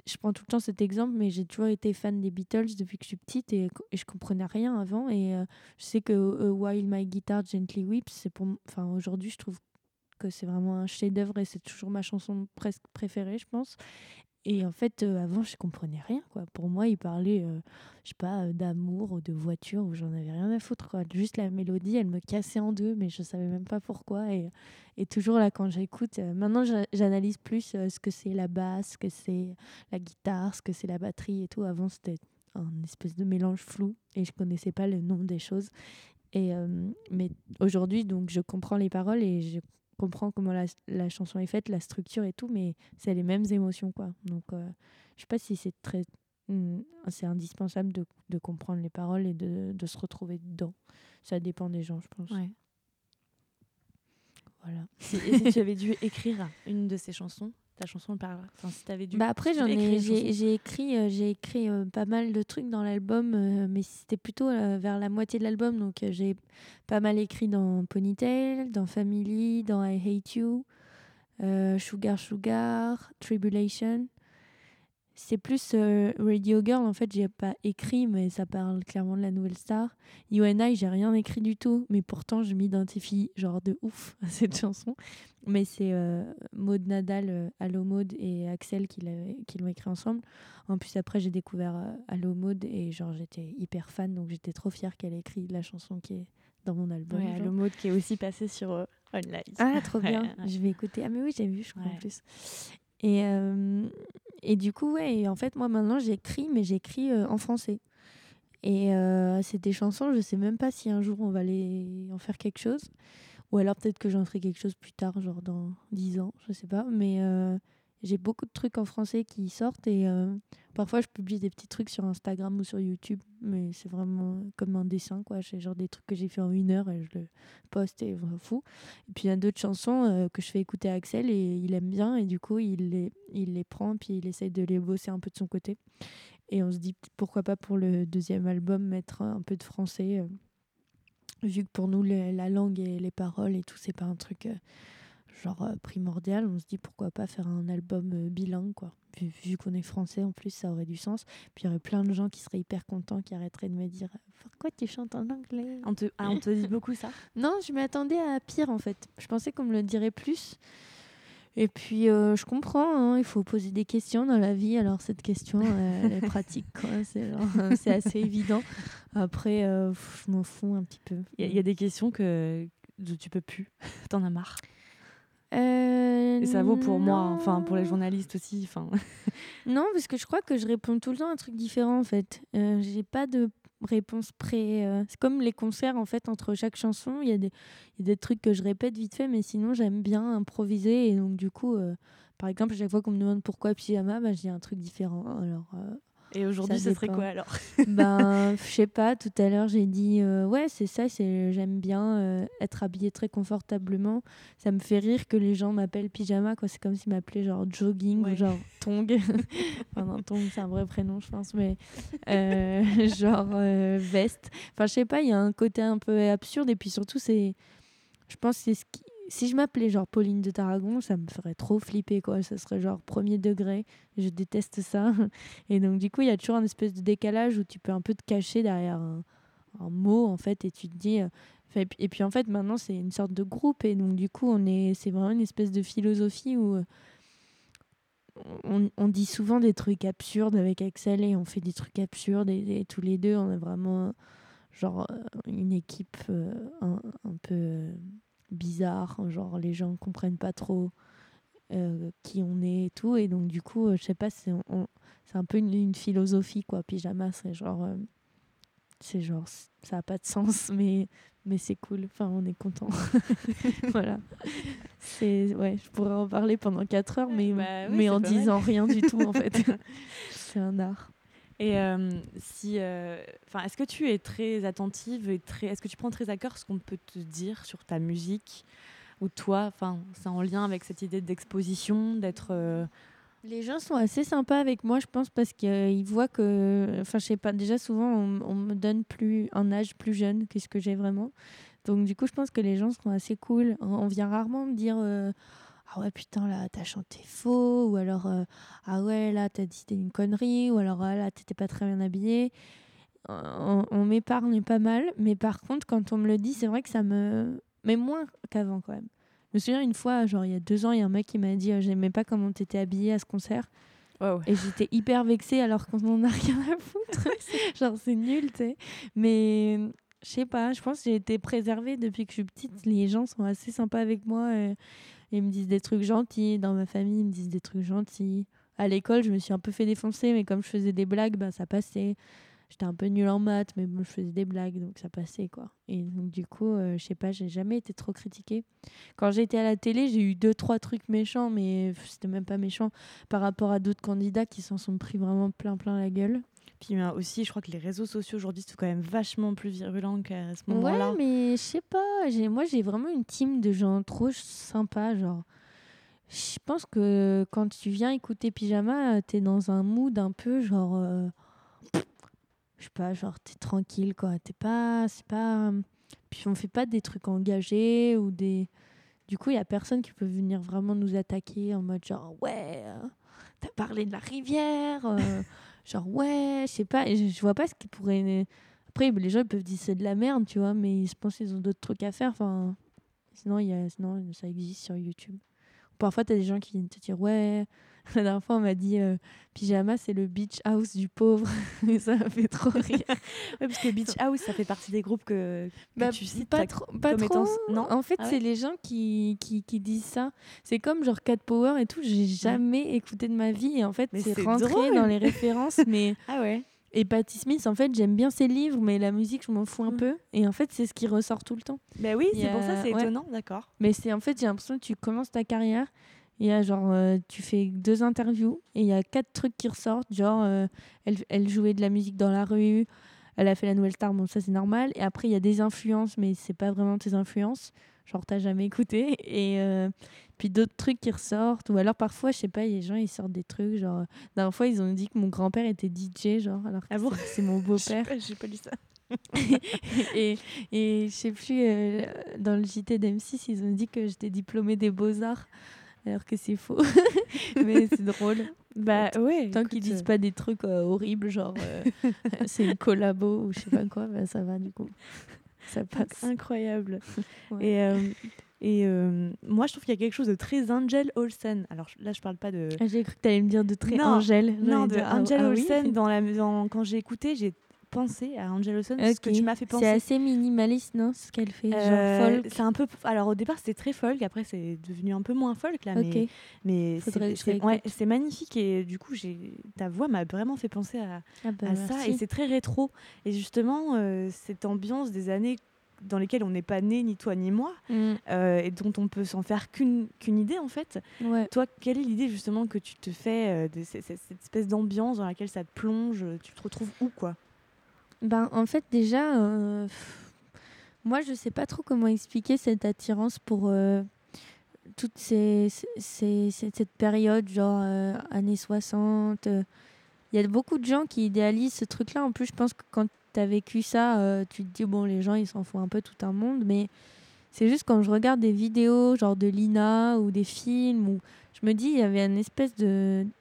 je prends tout le temps cet exemple mais j'ai toujours été fan des Beatles depuis que je suis petite et, je comprenais rien avant. Et euh, je sais que While My Guitar Gently Weeps c'est pour enfin aujourd'hui je trouve que c'est vraiment un chef d'œuvre et c'est toujours ma chanson presque préférée je pense et en fait, euh, avant, je comprenais rien. Quoi. Pour moi, il parlait, euh, je sais pas, euh, d'amour ou de voiture, où j'en avais rien à foutre. Quoi. Juste la mélodie, elle me cassait en deux, mais je savais même pas pourquoi. Et, et toujours là, quand j'écoute, maintenant, j'analyse plus ce que c'est la basse, ce que c'est la guitare, ce que c'est la batterie et tout. Avant, c'était un espèce de mélange flou et je connaissais pas le nom des choses. Et, mais aujourd'hui, donc, je comprends les paroles et je comprends comment la, la, chanson est faite, la structure et tout, mais c'est les mêmes émotions, quoi. Donc, euh, je sais pas si c'est très... Hmm, c'est indispensable de, de, comprendre les paroles et de, de, se retrouver dedans. Ça dépend des gens, je pense. Ouais. Voilà. et si tu avais dû écrire une de ces chansons, ta chanson parle. Enfin, si avais dû. Bah après, j'en ai, j'ai écrit, euh, j'ai écrit euh, pas mal de trucs dans l'album, euh, mais c'était plutôt vers la moitié de l'album, donc j'ai pas mal écrit dans Ponytail, dans Family, dans I Hate You, Sugar Sugar, Tribulation. C'est plus euh, Radio Girl, en fait, j'ai pas écrit, mais ça parle clairement de la nouvelle star. UNI, j'ai rien écrit du tout, mais pourtant, je m'identifie genre de ouf (laughs) à cette chanson. Mais c'est euh, Maud Nadal, euh, Allo Maud et Axel qui l'ont écrit ensemble. En plus, après, j'ai découvert euh, Allo Maud et genre, j'étais hyper fan, donc j'étais trop fière qu'elle ait écrit la chanson qui est dans mon album. Ouais, Allo Maud qui est aussi passée sur Online. Ah, trop bien. Je vais écouter. Ah, mais oui, j'ai vu, je crois, en plus. Et, euh, et du coup, ouais, en fait, moi maintenant j'écris, mais j'écris euh, en français. Et euh, c'est des chansons, je sais même pas si un jour on va les en faire quelque chose. Ou alors peut-être que j'en ferai quelque chose plus tard, genre dans 10 ans, je sais pas. Mais j'ai beaucoup de trucs en français qui sortent et euh, parfois je publie des petits trucs sur Instagram ou sur YouTube, mais c'est vraiment comme un dessin, quoi. C'est genre des trucs que j'ai fait en une heure et je le poste et je fou. Et puis il y a d'autres chansons euh, que je fais écouter à Axel et il aime bien et du coup il les, il les prend puis il essaye de les bosser un peu de son côté. Et on se dit pourquoi pas pour le deuxième album mettre un peu de français, euh, vu que pour nous la langue et les paroles et tout, c'est pas un truc genre euh, primordial. On se dit pourquoi pas faire un album euh, bilingue, quoi. Vu, qu'on est français, en plus, ça aurait du sens. Puis il y aurait plein de gens qui seraient hyper contents, qui arrêteraient de me dire Pourquoi tu chantes en anglais? On te, ah, on te dit beaucoup ça? (laughs) Non, je m'attendais à pire, en fait. Je pensais qu'on me le dirait plus. Et puis, euh, je comprends, hein, il faut poser des questions dans la vie. Alors, cette question, elle est pratique, (laughs) C'est assez évident. Après, je m'en fous un petit peu. Il y, y, a des questions que tu peux plus. (laughs) T'en as marre. Euh, et ça vaut pour moi, enfin pour les journalistes aussi. Enfin. (laughs) non, parce que je crois que je réponds tout le temps à un truc différent en fait. Euh, j'ai pas de réponse pré. Euh, c'est comme les concerts en fait entre chaque chanson. Il y, a des, y a des trucs que je répète vite fait, mais sinon j'aime bien improviser et donc du coup, euh, par exemple, à chaque fois qu'on me demande pourquoi pyjama, bah, j'ai un truc différent. Alors et aujourd'hui, ce serait quoi alors? (laughs) Ben, je sais pas. Tout à l'heure, j'ai dit euh, ouais, c'est ça. C'est j'aime bien euh, être habillée très confortablement. Ça me fait rire que les gens m'appellent pyjama. Quoi, c'est comme s'ils m'appelaient genre jogging ou genre (laughs) tong. (laughs) enfin, non, tong, c'est un vrai prénom, je pense, mais euh, genre veste. Enfin, je sais pas. Il y a un côté un peu absurde et puis surtout, c'est, je pense, c'est ce qui si je m'appelais genre Pauline de Tarragon, ça me ferait trop flipper, quoi. Ça serait genre premier degré. Je déteste ça. (laughs) Et donc, du coup, il y a toujours un espèce de décalage où tu peux un peu te cacher derrière un, mot, en fait, et tu te dis. Euh, et puis, en fait, maintenant, c'est une sorte de groupe. Et donc, du coup, on est, c'est vraiment une espèce de philosophie où. Euh, on, dit souvent des trucs absurdes avec Axel et on fait des trucs absurdes et, tous les deux on est vraiment genre euh, une équipe un, peu bizarre, genre les gens comprennent pas trop euh, qui on est et tout. Et donc, du coup, euh, je sais pas, c'est un peu une, philosophie, quoi. Pyjama, c'est genre. Euh, c'est genre. Ça a pas de sens, (laughs) mais, mais c'est cool. Enfin, on est content. (laughs) voilà. C'est, ouais, je pourrais en parler pendant 4 heures, mais, bah mais en disant rien du tout, en fait. (laughs) c'est un art. Et euh, si, euh, enfin, est-ce que tu es très attentive et très, est-ce que tu prends très à cœur ce qu'on peut te dire sur ta musique ou toi, enfin, c'est en lien avec cette idée d'exposition, d'être. Euh, Les gens sont assez sympas avec moi, je pense, parce qu'ils voient que, enfin, je sais pas, déjà souvent on, me donne plus un âge plus jeune que ce que j'ai vraiment. Donc du coup, je pense que les gens sont assez cool. On vient rarement me dire ah ouais putain là t'as chanté faux ou alors euh, ah ouais là t'as dit une connerie ou alors ah, là t'étais pas très bien habillé on, m'épargne pas mal mais par contre quand on me le dit c'est vrai que ça me mais moins qu'avant quand même je me souviens une fois genre il y a deux ans il y a un mec qui m'a dit euh, j'aimais pas comment t'étais habillé à ce concert Et j'étais hyper vexée alors qu'on en a rien à foutre. (laughs) (laughs) genre, c'est nul, tu sais. Mais je sais pas, je pense que j'ai été préservée depuis que je suis petite. Les gens sont assez sympas avec moi. Et ils me disent des trucs gentils. Dans ma famille, ils me disent des trucs gentils. À l'école, je me suis un peu fait défoncer, mais comme je faisais des blagues, bah, ça passait. J'étais un peu nulle en maths, mais je faisais des blagues, donc ça passait, quoi. Et donc, du coup, euh, je sais pas, j'ai jamais été trop critiquée. Quand j'étais à la télé, j'ai eu deux, trois trucs méchants, mais c'était même pas méchant par rapport à d'autres candidats qui s'en sont pris vraiment plein, plein la gueule. Puis aussi, je crois que les réseaux sociaux aujourd'hui sont quand même vachement plus virulents qu'à ce moment-là. Ouais, mais je sais pas. Moi, j'ai vraiment une team de gens trop sympas. Genre, je pense que quand tu viens écouter Pyjama, t'es dans un mood un peu genre. Euh, je sais pas, genre, t'es tranquille, quoi. T'es pas. C'est pas. Puis on fait pas des trucs engagés ou des. Du coup, il y a personne qui peut venir vraiment nous attaquer en mode genre, ouais t'as parlé de la rivière. (laughs) genre, ouais, je sais pas. Je, vois pas ce qui pourrait. Après, les gens ils peuvent dire c'est de la merde, tu vois, mais je pense qu'ils ont d'autres trucs à faire. Enfin, sinon, y a, sinon, ça existe sur YouTube. Parfois, tu as des gens qui viennent te dire Ouais, (laughs) la dernière fois, on m'a dit euh, pyjama, c'est le beach house du pauvre. (laughs) et ça m'a fait trop rire. (laughs) ouais, parce que beach house, ça fait partie des groupes que, bah, tu cites. Pas, trop, pas trop. Non? En fait, ah c'est les gens qui, qui, qui, disent ça. C'est comme genre Cat Power et tout. J'ai jamais écouté de ma vie. Et en fait, c'est rentré dans les références. mais ah ouais. Et Patti Smith, en fait, j'aime bien ses livres, mais la musique, je m'en fous un mm. peu. Et en fait, c'est ce qui ressort tout le temps. Ben oui, c'est pour ça, c'est étonnant, d'accord. Mais c'est en fait, j'ai l'impression que tu commences ta carrière il y a genre, euh, tu fais deux interviews et il y a quatre trucs qui ressortent. Genre, euh, elle, elle, jouait de la musique dans la rue, elle a fait la nouvelle star, bon, ça c'est normal. Et après, il y a des influences, mais c'est pas vraiment tes influences. Genre, t'as jamais écouté. Et euh, puis d'autres trucs qui ressortent. Ou alors, parfois, je sais pas, les gens ils sortent des trucs. Genre, la fois, ils ont dit que mon grand-père était DJ, genre, alors que ah c'est mon (laughs) beau-père. J'ai pas, lu ça. (laughs) et, et je sais plus, dans le JT d'M6, ils ont dit que j'étais diplômée des Beaux-Arts alors que c'est faux. (laughs) mais c'est drôle. Bah ouais. Tant qu'ils disent euh. pas des trucs euh, horribles, genre euh, (laughs) c'est une collabo ou je sais pas quoi, bah, ça va du coup. Ça passe. Incroyable. (laughs) Et, et moi, je trouve qu'il y a quelque chose de très Angel Olsen. Alors là, je parle pas de. Ah, j'ai cru que tu allais me dire de très Angel. Non, de ah, Angel ah Olsen. Dans la, dans, quand j'ai écouté, j'ai penser à Angel Olsen, ce que tu m'as fait penser. C'est assez minimaliste, non Ce qu'elle fait, euh, C'est un peu. Alors au départ, c'était très folk, après c'est devenu un peu moins folk là, mais mais c'est ouais, magnifique et du coup, j'ai ta voix m'a vraiment fait penser à, ah bah, à ça et c'est très rétro et justement euh, cette ambiance des années dans lesquelles on n'est pas né ni toi ni moi mm. euh, et dont on peut s'en faire qu'une qu'une idée en fait. Toi, quelle est l'idée justement que tu te fais de cette, cette espèce d'ambiance dans laquelle ça te plonge Tu te retrouves où quoi? Ben, en fait, déjà, euh, moi, je sais pas trop comment expliquer cette attirance pour euh, toute cette période, genre euh, années 60. Il y a beaucoup de gens qui idéalisent ce truc-là. En plus, je pense que quand tu as vécu ça, tu te dis, bon, les gens, ils s'en font un peu tout un monde. Mais c'est juste quand je regarde des vidéos, genre de Lina ou des films, où je me dis, il y avait une espèce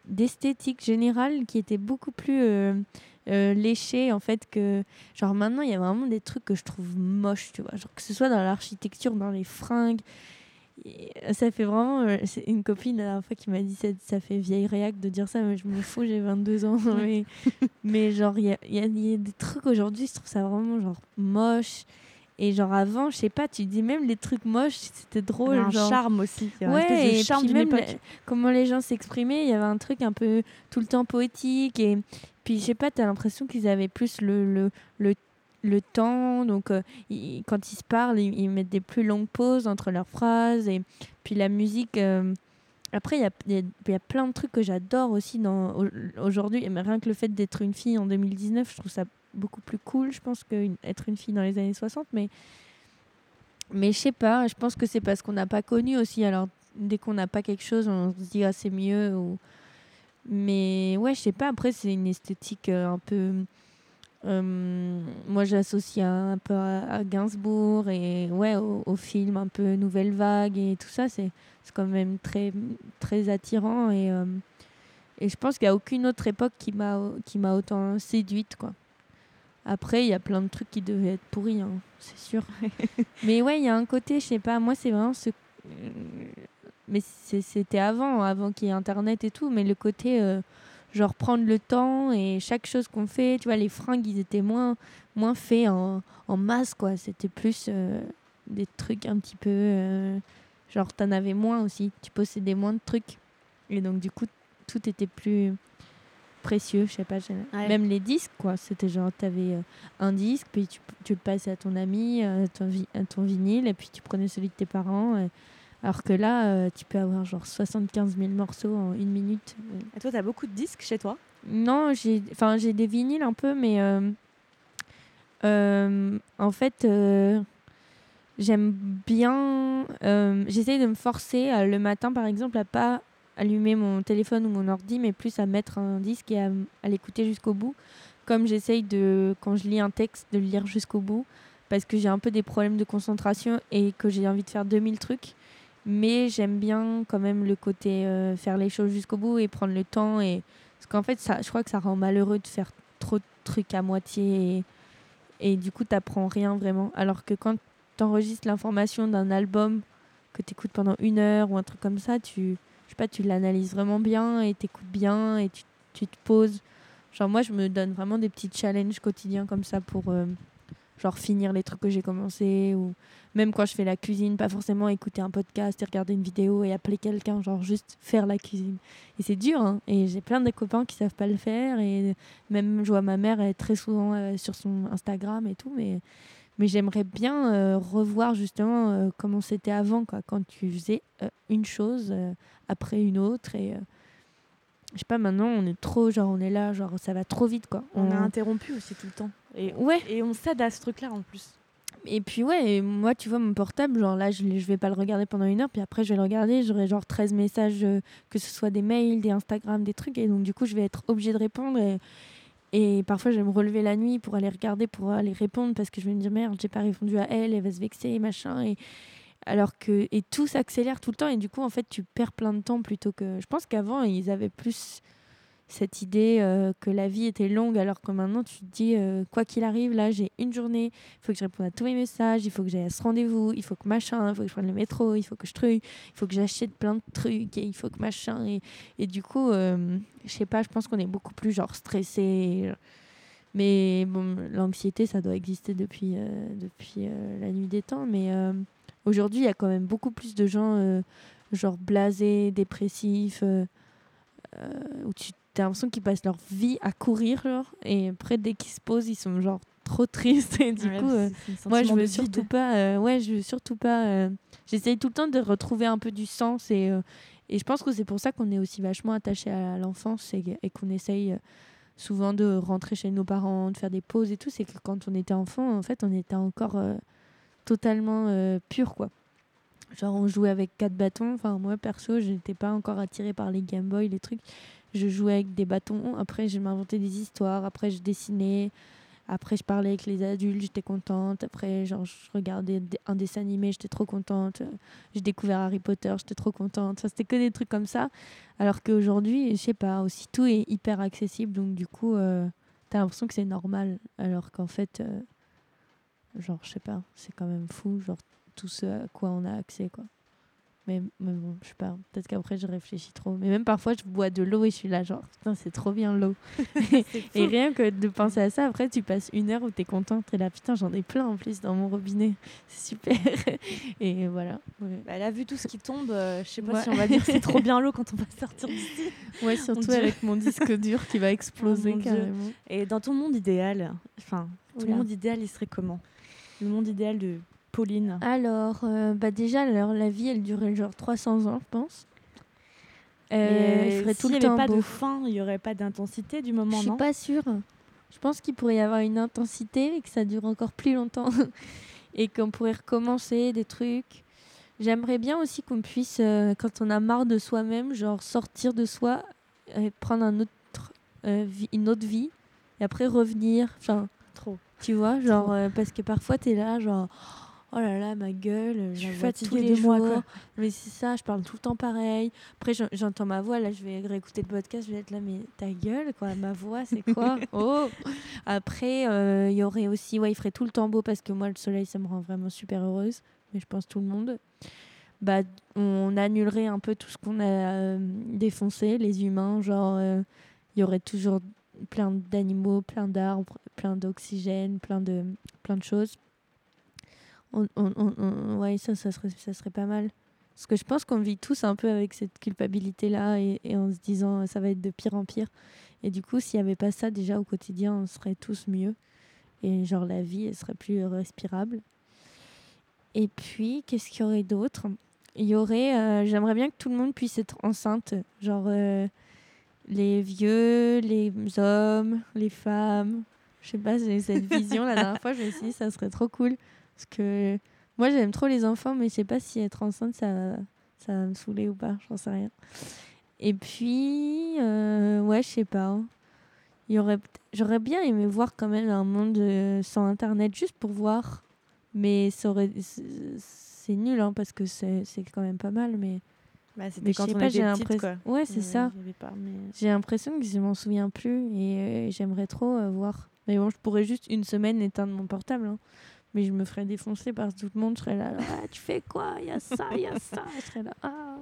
d'esthétique générale qui était beaucoup plus euh, en fait que genre maintenant il y a vraiment des trucs que je trouve moches tu vois. Genre que ce soit dans l'architecture dans les fringues ça fait vraiment euh, c'est une copine la dernière fois qui m'a dit ça, ça fait vieille réac de dire ça mais je me fous j'ai 22 ans (laughs) mais, mais genre il y a, y a, des trucs aujourd'hui je trouve ça vraiment genre moche et genre avant, je sais pas, tu dis même les trucs moches, c'était drôle. Un genre... charme aussi. Ouais, et charme puis même comment les gens s'exprimaient, il y avait un truc un peu tout le temps poétique. Et puis je sais pas, tu as l'impression qu'ils avaient plus le, le, le, le temps. Donc euh, quand ils se parlent, ils, mettent des plus longues pauses entre leurs phrases. Et puis la musique. Euh, après, il y a, y a, plein de trucs que j'adore aussi aujourd'hui. Rien que le fait d'être une fille en 2019, je trouve ça beaucoup plus cool, je pense, qu'être une fille dans les années 60. Mais, mais je sais pas, je pense que c'est parce qu'on n'a pas connu aussi. Alors, dès qu'on n'a pas quelque chose, on se dit, ah, c'est mieux. Mais ouais, je sais pas, après, c'est une esthétique euh, un peu. Euh, moi, j'associe un peu à, Gainsbourg et ouais, au, film un peu Nouvelle Vague et tout ça. C'est quand même très, très attirant. Et, euh, et je pense qu'il n'y a aucune autre époque qui m'a autant séduite. quoi. Après, il y a plein de trucs qui devaient être pourris, hein, c'est sûr. (laughs) mais ouais, il y a un côté, je sais pas, moi, c'est vraiment ce. Mais c'était avant, avant qu'il y ait Internet et tout, mais le côté. Euh, genre prendre le temps et chaque chose qu'on fait, tu vois, les fringues, ils étaient moins, moins faits en, en masse, quoi. C'était plus euh, des trucs un petit peu. Euh, genre, t'en avais moins aussi. Tu possédais moins de trucs. Et donc, du coup, tout était plus précieux, je sais pas. Même les disques, quoi. C'était genre, tu avais euh, un disque, puis tu, tu, le passais à ton ami, euh, ton, ton vinyle, et puis tu prenais celui de tes parents. Alors que là, euh, tu peux avoir genre 75 000 morceaux en une minute. Et toi, tu as beaucoup de disques chez toi? Non, j'ai des vinyles un peu, mais en fait, j'aime bien. J'essaye de me forcer le matin, par exemple, à pas allumer mon téléphone ou mon ordi, mais plus à mettre un disque et à, l'écouter jusqu'au bout. Comme j'essaye de, quand je lis un texte, de le lire jusqu'au bout, parce que j'ai un peu des problèmes de concentration et que j'ai envie de faire 2000 trucs. Mais j'aime bien quand même le côté faire les choses jusqu'au bout et prendre le temps. Et... Parce qu'en fait, ça, je crois que ça rend malheureux de faire trop de trucs à moitié. Et, et du coup, tu n'apprends rien vraiment. Alors que quand tu enregistres l'information d'un album que tu écoutes pendant une heure ou un truc comme ça, tu, je sais pas, tu l'analyses vraiment bien et t'écoutes bien et tu, tu, te poses. Genre moi, je me donne vraiment des petits challenges quotidiens comme ça pour euh, genre finir les trucs que j'ai commencé ou même quand je fais la cuisine, pas forcément écouter un podcast et regarder une vidéo et appeler quelqu'un, genre juste faire la cuisine. Et c'est dur, hein et j'ai plein de copains qui savent pas le faire et même je vois ma mère elle est très souvent euh, sur son Instagram et tout, mais mais j'aimerais bien euh, revoir justement euh, comment c'était avant, quoi, quand tu faisais euh, une chose après une autre. Et je sais pas, maintenant on est trop, genre on est là, genre ça va trop vite, quoi. On, a interrompu aussi tout le temps. Et, ouais. et on cède à ce truc-là en plus. Et puis ouais, moi tu vois mon portable, genre là je, je vais pas le regarder pendant une heure, puis après je vais le regarder, j'aurai genre 13 messages, que ce soit des mails, des Instagram, des trucs, et donc du coup je vais être obligée de répondre. Et, et parfois, je vais me relever la nuit pour aller regarder, pour aller répondre, parce que je vais me dire merde, j'ai pas répondu à elle, elle va se vexer, machin. Et alors que et tout s'accélère tout le temps, et du coup, en fait, tu perds plein de temps plutôt que. Je pense qu'avant, ils avaient plus cette idée euh, que la vie était longue, alors que maintenant tu te dis, euh, quoi qu'il arrive, là j'ai une journée, il faut que je réponde à tous mes messages, il faut que j'aille à ce rendez-vous, il faut que machin, il faut que je prenne le métro, il faut que je truc, il faut que j'achète plein de trucs, et il faut que machin. Et, et du coup, euh, je sais pas, je pense qu'on est beaucoup plus genre stressé. Mais bon, l'anxiété, ça doit exister depuis, depuis la nuit des temps. Mais aujourd'hui, il y a quand même beaucoup plus de gens genre blasés, dépressifs, où tu t'as l'impression qu'ils passent leur vie à courir, genre, et après, dès qu'ils se posent, ils sont genre trop tristes. Et du coup, euh, moi, je veux surtout pas. Euh, ouais, je veux surtout pas. Euh, j'essaye tout le temps de retrouver un peu du sens et, et je pense que c'est pour ça qu'on est aussi vachement attaché à l'enfance et, et qu'on essaye souvent de rentrer chez nos parents, de faire des pauses et tout. C'est que quand on était enfant, en fait, on était encore totalement pur, quoi. Genre, on jouait avec quatre bâtons. Enfin, moi, perso, je n'étais pas encore attirée par les Game Boy, les trucs je jouais avec des bâtons. Après, je m'inventais des histoires. Après, je dessinais. Après, je parlais avec les adultes, j'étais contente. Après, genre, je regardais un dessin animé, j'étais trop contente. J'ai découvert Harry Potter, j'étais trop contente. Enfin, c'était que des trucs comme ça. Alors qu'aujourd'hui, je sais pas, aussi tout est hyper accessible. Donc, du coup, euh, t'as l'impression que c'est normal. Alors qu'en fait, euh, genre, je sais pas, c'est quand même fou, genre, tout ce à quoi on a accès, quoi. Mais, bon, je sais pas, peut-être qu'après je réfléchis trop. Mais même parfois je bois de l'eau et je suis là, genre, putain, c'est trop bien l'eau. (laughs) et rien que de penser à ça, après tu passes une heure où t'es contente, t'es là, putain, j'en ai plein en plus dans mon robinet. (laughs) C'est super. (laughs) et voilà. Bah, elle a vu tout ce qui tombe, euh, je sais pas si on va dire c'est trop bien l'eau quand on va sortir d'ici. Ouais, surtout avec mon disque dur qui va exploser oh, carrément. Et dans ton monde idéal, enfin, ton monde idéal, il serait comment? Le monde idéal de Pauline Alors, euh, bah déjà, alors, la vie, elle durait genre 300 ans, je pense. Euh, il ferait tout le temps pas de fin, il n'y aurait pas d'intensité du moment, Je suis pas sûre. Je pense qu'il pourrait y avoir une intensité et que ça dure encore plus longtemps. (laughs) et qu'on pourrait recommencer des trucs. J'aimerais bien aussi qu'on puisse, euh, quand on a marre de soi-même, genre sortir de soi, et prendre un autre, une autre vie, et après revenir. Enfin, trop. Tu vois, genre, parce que parfois tu es là, genre oh là là, ma gueule, je suis fatiguée de moi. Quoi. Mais c'est ça, je parle tout le temps pareil. Après, j'entends ma voix, là, je vais réécouter le podcast, je vais être là, mais ta gueule, quoi, ma voix, c'est quoi (laughs) Oh Après, euh, il y aurait aussi, ouais, il ferait tout le temps beau parce que moi, le soleil, ça me rend vraiment super heureuse, mais je pense tout le monde. Bah, on annulerait un peu tout ce qu'on a euh, défoncé, les humains, genre, euh, il y aurait toujours plein d'animaux, plein d'arbres, plein d'oxygène, plein de, plein de choses on, ouais, ça, ça serait, ça serait pas mal. Parce que je pense qu'on vit tous un peu avec cette culpabilité-là et, en se disant ça va être de pire en pire. Et du coup, s'il n'y avait pas ça déjà au quotidien, on serait tous mieux. Et genre la vie, elle serait plus respirable. Et puis, qu'est-ce qu'il y aurait d'autre? Il y aurait, euh, j'aimerais bien que tout le monde puisse être enceinte. Genre euh, les vieux, les hommes, les femmes. Je sais pas, j'ai cette vision. La dernière (laughs) fois, je me suis dit, ça serait trop cool. Parce que moi, j'aime trop les enfants, mais je sais pas si être enceinte, ça, ça va me saouler ou pas. J'en sais rien. Et puis, euh, ouais, je sais pas. Hein. Il y aurait, j'aurais bien aimé voir quand même un monde euh, sans Internet, juste pour voir. Mais ça aurait, c'est nul hein, parce que c'est quand même pas mal, mais. Bah, c'était quand on pas, petite, quoi. Ouais, c'est ça. J'ai l'impression que je m'en souviens plus et euh, j'aimerais trop euh, voir. Mais bon, je pourrais juste une semaine éteindre mon portable. Hein. Mais je me ferais défoncer par tout le monde. Je serais là, ah, tu fais quoi? Il y a ça, il y a ça. Je serais là, ah.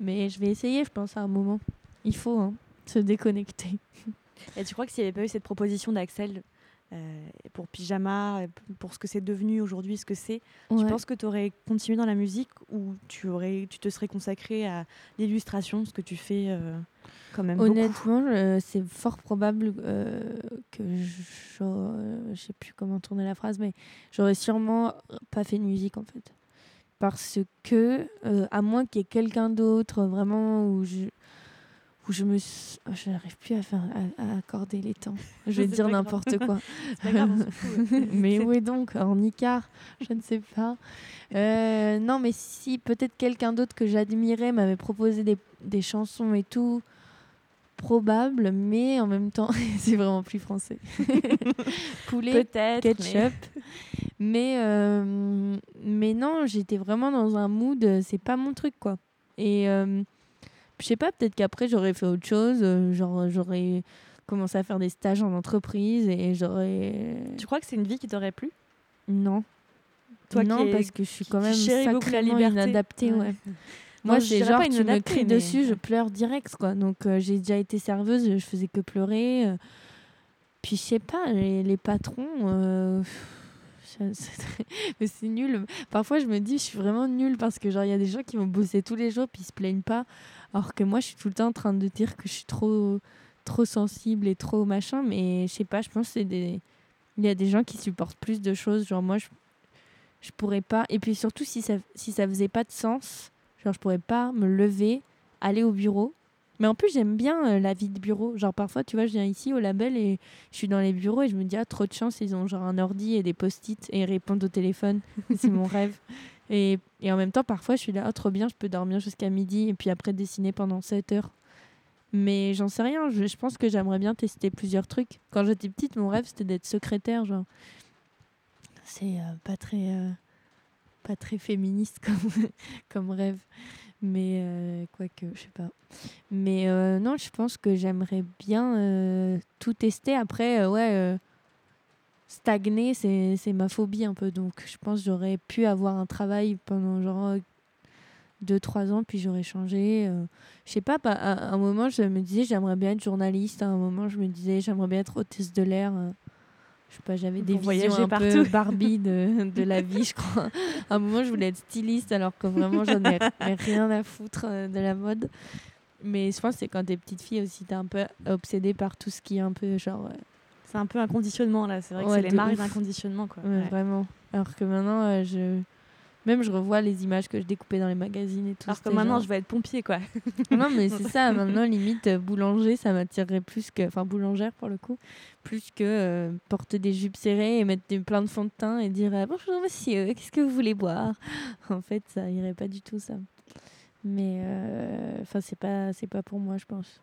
Mais je vais essayer, je pense, à un moment. Il faut hein, se déconnecter. (laughs) Et tu crois que s'il n'y avait pas eu cette proposition d'Axel euh, pour Pyjama, pour ce que c'est devenu aujourd'hui, ce que c'est, tu penses que tu aurais continué dans la musique ou tu, aurais, tu te serais consacré à l'illustration, ce que tu fais euh, quand même Honnêtement, c'est fort probable euh, que je ne sais plus comment tourner la phrase, mais j'aurais sûrement pas fait de musique en fait. Parce que, à moins qu'il y ait quelqu'un d'autre vraiment où je où je me oh, je n'arrive plus à, faire, à, accorder les temps. (laughs) Je vais dire n'importe quoi. (laughs) (laughs) mais où est donc En Icar Je ne sais pas. Euh, non, mais si peut-être quelqu'un d'autre que j'admirais m'avait proposé des, des, chansons et tout, probable, mais en même temps, c'est vraiment plus français. Poulet, ketchup. Mais, euh, mais, non, j'étais vraiment dans un mood, c'est pas mon truc, quoi. Et. Euh, je sais pas, peut-être qu'après j'aurais fait autre chose, euh, genre j'aurais commencé à faire des stages en entreprise et j'aurais. Tu crois que c'est une vie qui t'aurait plu? Non. Toi non, parce que je suis quand même sacrément inadaptée, ouais. Moi, c'est genre, tu me cries dessus, je (laughs) pleure direct, quoi. Donc, euh, j'ai déjà été serveuse, je faisais que pleurer. Euh. Puis, je sais pas, les, les patrons, (laughs) mais c'est nul. Parfois, je me dis, je suis vraiment nulle parce que, genre, il y a des gens qui vont bosser tous les jours puis ils se plaignent pas. Alors que moi, je suis tout le temps en train de dire que je suis trop, trop sensible et trop machin. Mais je sais pas, je pense que des. Il y a des gens qui supportent plus de choses. Genre, moi, je, je pourrais pas. Et puis surtout, si ça, si ça faisait pas de sens, genre, je pourrais pas me lever, aller au bureau. Mais en plus, j'aime bien euh, la vie de bureau. Genre, parfois, tu vois, je viens ici au label et je suis dans les bureaux et je me dis, ah, trop de chance, ils ont genre un ordi et des post-it et ils répondent au téléphone. (laughs) c'est mon rêve. Et, et, en même temps, parfois, je suis là, oh, trop bien, je peux dormir jusqu'à midi et puis après dessiner pendant 7 heures. Mais j'en sais rien, je, je pense que j'aimerais bien tester plusieurs trucs. Quand j'étais petite, mon rêve, c'était d'être secrétaire, genre. C'est euh, pas très... Euh, pas très féministe (laughs) comme, comme rêve. Mais euh, quoique, je sais pas. Mais non, je pense que j'aimerais bien tout tester. Après, ouais, stagner, c'est ma phobie un peu. Donc, je pense que j'aurais pu avoir un travail pendant genre 2-3 ans, puis j'aurais changé. Euh, je sais pas, à un moment, je me disais, j'aimerais bien être journaliste. À un moment, je me disais, j'aimerais bien être hôtesse de l'air. Euh, je sais pas, j'avais des visions un peu (laughs) Barbie de, de, la vie, je crois. À un moment, je voulais être styliste, alors que vraiment, j'en ai (laughs) rien à foutre euh, de la mode. Mais je pense que c'est quand t'es petite fille aussi, t'es un peu obsédée par tout ce qui est un peu genre c'est un peu un conditionnement là. C'est vrai que c'est les marques d'un conditionnement quoi. Vraiment. Alors que maintenant, euh, je même je revois les images que je découpais dans les magazines et tout. Alors que maintenant, je vais être pompier quoi. (laughs) non mais c'est (laughs) ça. Maintenant, limite euh, boulanger, ça m'attirerait plus que, enfin boulangère pour le coup, plus que euh, porter des jupes serrées et mettre des, plein de fond de teint et dire bonjour monsieur, qu'est-ce que vous voulez boire? (laughs) En fait, ça irait pas du tout ça. Mais enfin, c'est pas c'est pas pour moi, je pense.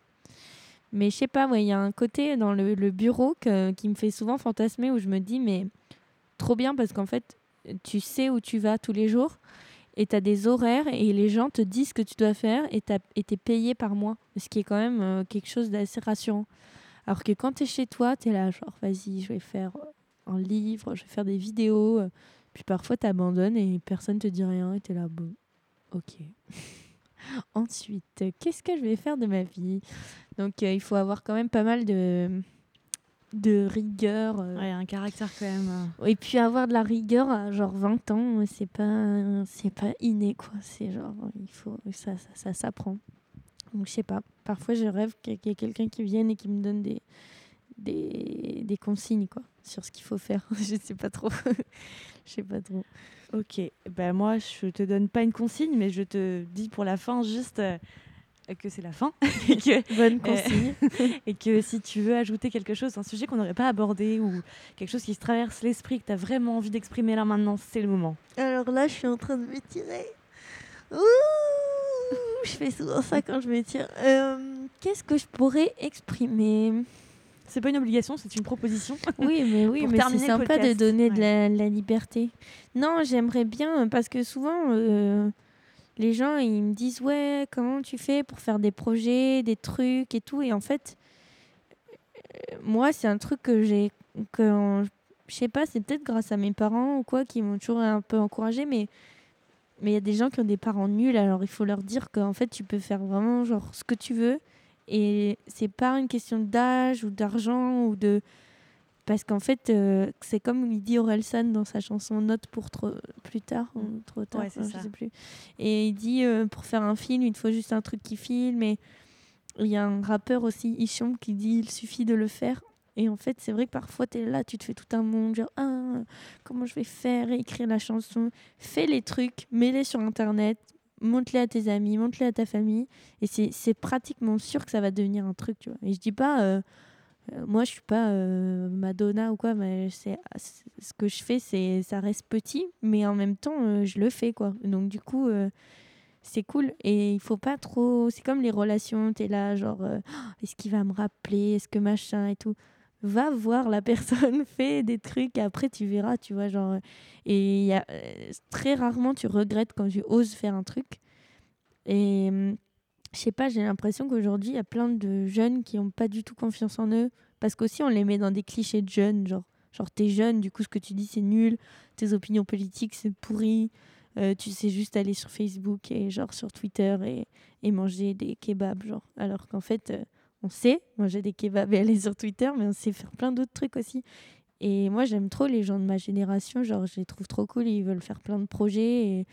Mais je sais pas, il y a un côté dans le, bureau qui me fait souvent fantasmer où je me dis, mais trop bien parce qu'en fait, tu sais où tu vas tous les jours et tu as des horaires et les gens te disent ce que tu dois faire et tu es payé par mois. Ce qui est quand même euh, quelque chose d'assez rassurant. Alors que quand tu es chez toi, tu es là, genre, vas-y, je vais faire un livre, je vais faire des vidéos. Puis parfois, tu abandonnes et personne te dit rien et tu es là, bon, ok. (laughs) Ensuite, qu'est-ce que je vais faire de ma vie? Donc, euh, il faut avoir quand même pas mal de, de rigueur. Euh. Ouais, un caractère quand même. Euh. Et puis avoir de la rigueur à genre 20 ans, c'est pas, c'est pas inné, quoi. C'est genre, il faut, ça, ça, ça s'apprend. Donc, je sais pas. Parfois, je rêve qu'il y ait quelqu'un qui vienne et qui me donne des, des, des consignes, quoi, sur ce qu'il faut faire. (laughs) je sais pas trop. (laughs) je sais pas trop. Ok, ben moi je te donne pas une consigne, mais je te dis pour la fin juste euh, que c'est la fin. (laughs) et que, Bonne euh, consigne. (laughs) et que si tu veux ajouter quelque chose, un sujet qu'on n'aurait pas abordé ou quelque chose qui se traverse l'esprit, que tu as vraiment envie d'exprimer là maintenant, c'est le moment. Alors là, je suis en train de m'étirer. je fais souvent ça quand je m'étire. Euh, Qu'est-ce que je pourrais exprimer? C'est pas une obligation, c'est une proposition. Oui, mais oui, (laughs) mais c'est sympa de donner de la, liberté. Non, j'aimerais bien parce que souvent euh, les gens ils me disent ouais comment tu fais pour faire des projets, des trucs et tout et en fait euh, moi c'est un truc que j'ai que je sais pas c'est peut-être grâce à mes parents ou quoi qui m'ont toujours un peu encouragé mais mais il y a des gens qui ont des parents nuls, alors il faut leur dire qu'en fait, tu peux faire vraiment genre ce que tu veux. Et c'est pas une question d'âge ou d'argent ou de. Parce qu'en fait, euh, c'est comme il dit Orelsan dans sa chanson Note pour trop, plus tard ou mm. trop tard, je sais plus. Et il dit euh, pour faire un film, il faut juste un truc qui filme. Et il y a un rappeur aussi, Isham, qui dit il suffit de le faire. Et en fait, c'est vrai que parfois, tu es là, tu te fais tout un monde, genre, ah, comment je vais faire, écrire la chanson. Fais les trucs, mets-les sur Internet, montre-les à tes amis, montre-les à ta famille. Et c'est pratiquement sûr que ça va devenir un truc, tu vois. Et je dis pas, euh, euh, moi, je suis pas euh, Madonna ou quoi, mais c'est ce que je fais, c'est ça reste petit, mais en même temps, je le fais, quoi. Donc, du coup c'est cool et il faut pas trop c'est comme les relations tu es là genre est-ce qu'il va me rappeler est-ce que machin et tout va voir la personne, (laughs) fais des trucs, après tu verras, tu vois, genre. Et euh, très rarement tu regrettes quand tu oses faire un truc. Et hum, je sais pas, j'ai l'impression qu'aujourd'hui, il y a plein de jeunes qui n'ont pas du tout confiance en eux, parce qu'aussi on les met dans des clichés de jeunes, genre, genre t'es jeune, du coup ce que tu dis c'est nul, tes opinions politiques c'est pourri. Euh, tu sais juste aller sur Facebook et genre sur Twitter et, et manger des kebabs genre alors qu'en fait euh, on sait manger des kebabs et aller sur Twitter, mais on sait faire plein d'autres trucs aussi. Et moi, j'aime trop les gens de ma génération. Genre, je les trouve trop cool. Ils veulent faire plein de projets et,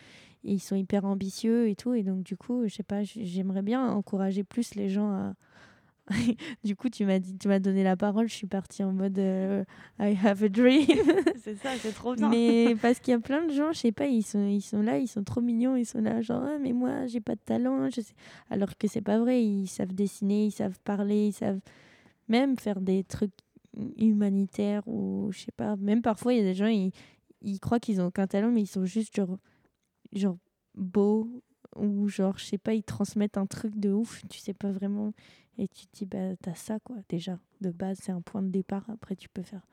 ils sont hyper ambitieux et tout. Et donc, du coup, je sais pas, j'aimerais bien encourager plus les gens à, (laughs) du coup, tu m'as dit, tu m'as donné la parole. Je suis partie en mode euh, I have a dream. (laughs) c'est ça, c'est trop bien. Mais parce qu'il y a plein de gens, je sais pas, ils sont, ils sont là, ils sont trop mignons, ils sont là, genre, ah, mais moi, j'ai pas de talent. Je sais. Alors que c'est pas vrai. Ils savent dessiner, ils savent parler, ils savent même faire des trucs humanitaires ou je sais pas. Même parfois, il y a des gens, ils, ils croient qu'ils ont aucun talent, mais ils sont juste genre, genre beaux ou genre, je sais pas, ils transmettent un truc de ouf. Tu sais pas vraiment et tu te dis, bah, t'as ça, quoi, déjà. De base, c'est un point de départ. Après, tu peux faire,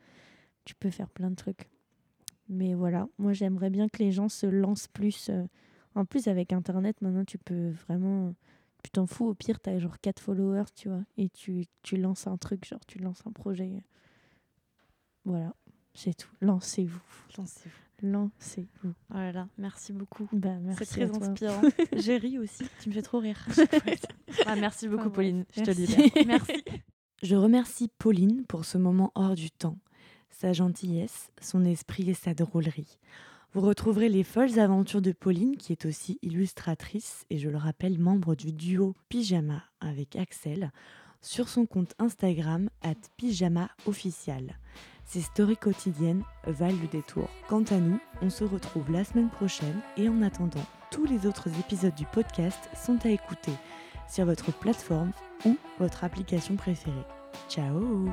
tu peux faire plein de trucs. Mais voilà, moi, j'aimerais bien que les gens se lancent plus. Euh, en plus, avec Internet, maintenant, tu peux vraiment. Tu t'en fous, au pire, t'as genre 4 followers, tu vois, et tu, tu lances un truc, genre, tu lances un projet. Voilà, c'est tout. Lancez-vous. Lancez-vous lancez-vous. Voilà, oh merci beaucoup. Bah, c'est très inspirant. (laughs) J'ai ri aussi, tu me fais trop rire. (laughs) ah, merci beaucoup, Pauline, je te dis. merci. (laughs) Je remercie Pauline pour ce moment hors du temps, sa gentillesse, son esprit et sa drôlerie. Vous retrouverez les folles aventures de Pauline, qui est aussi illustratrice et je le rappelle, membre du duo Pyjama avec Axel, sur son compte Instagram at pyjama official. Ces stories quotidiennes valent le détour. Quant à nous, on se retrouve la semaine prochaine et en attendant, tous les autres épisodes du podcast sont à écouter sur votre plateforme ou votre application préférée. Ciao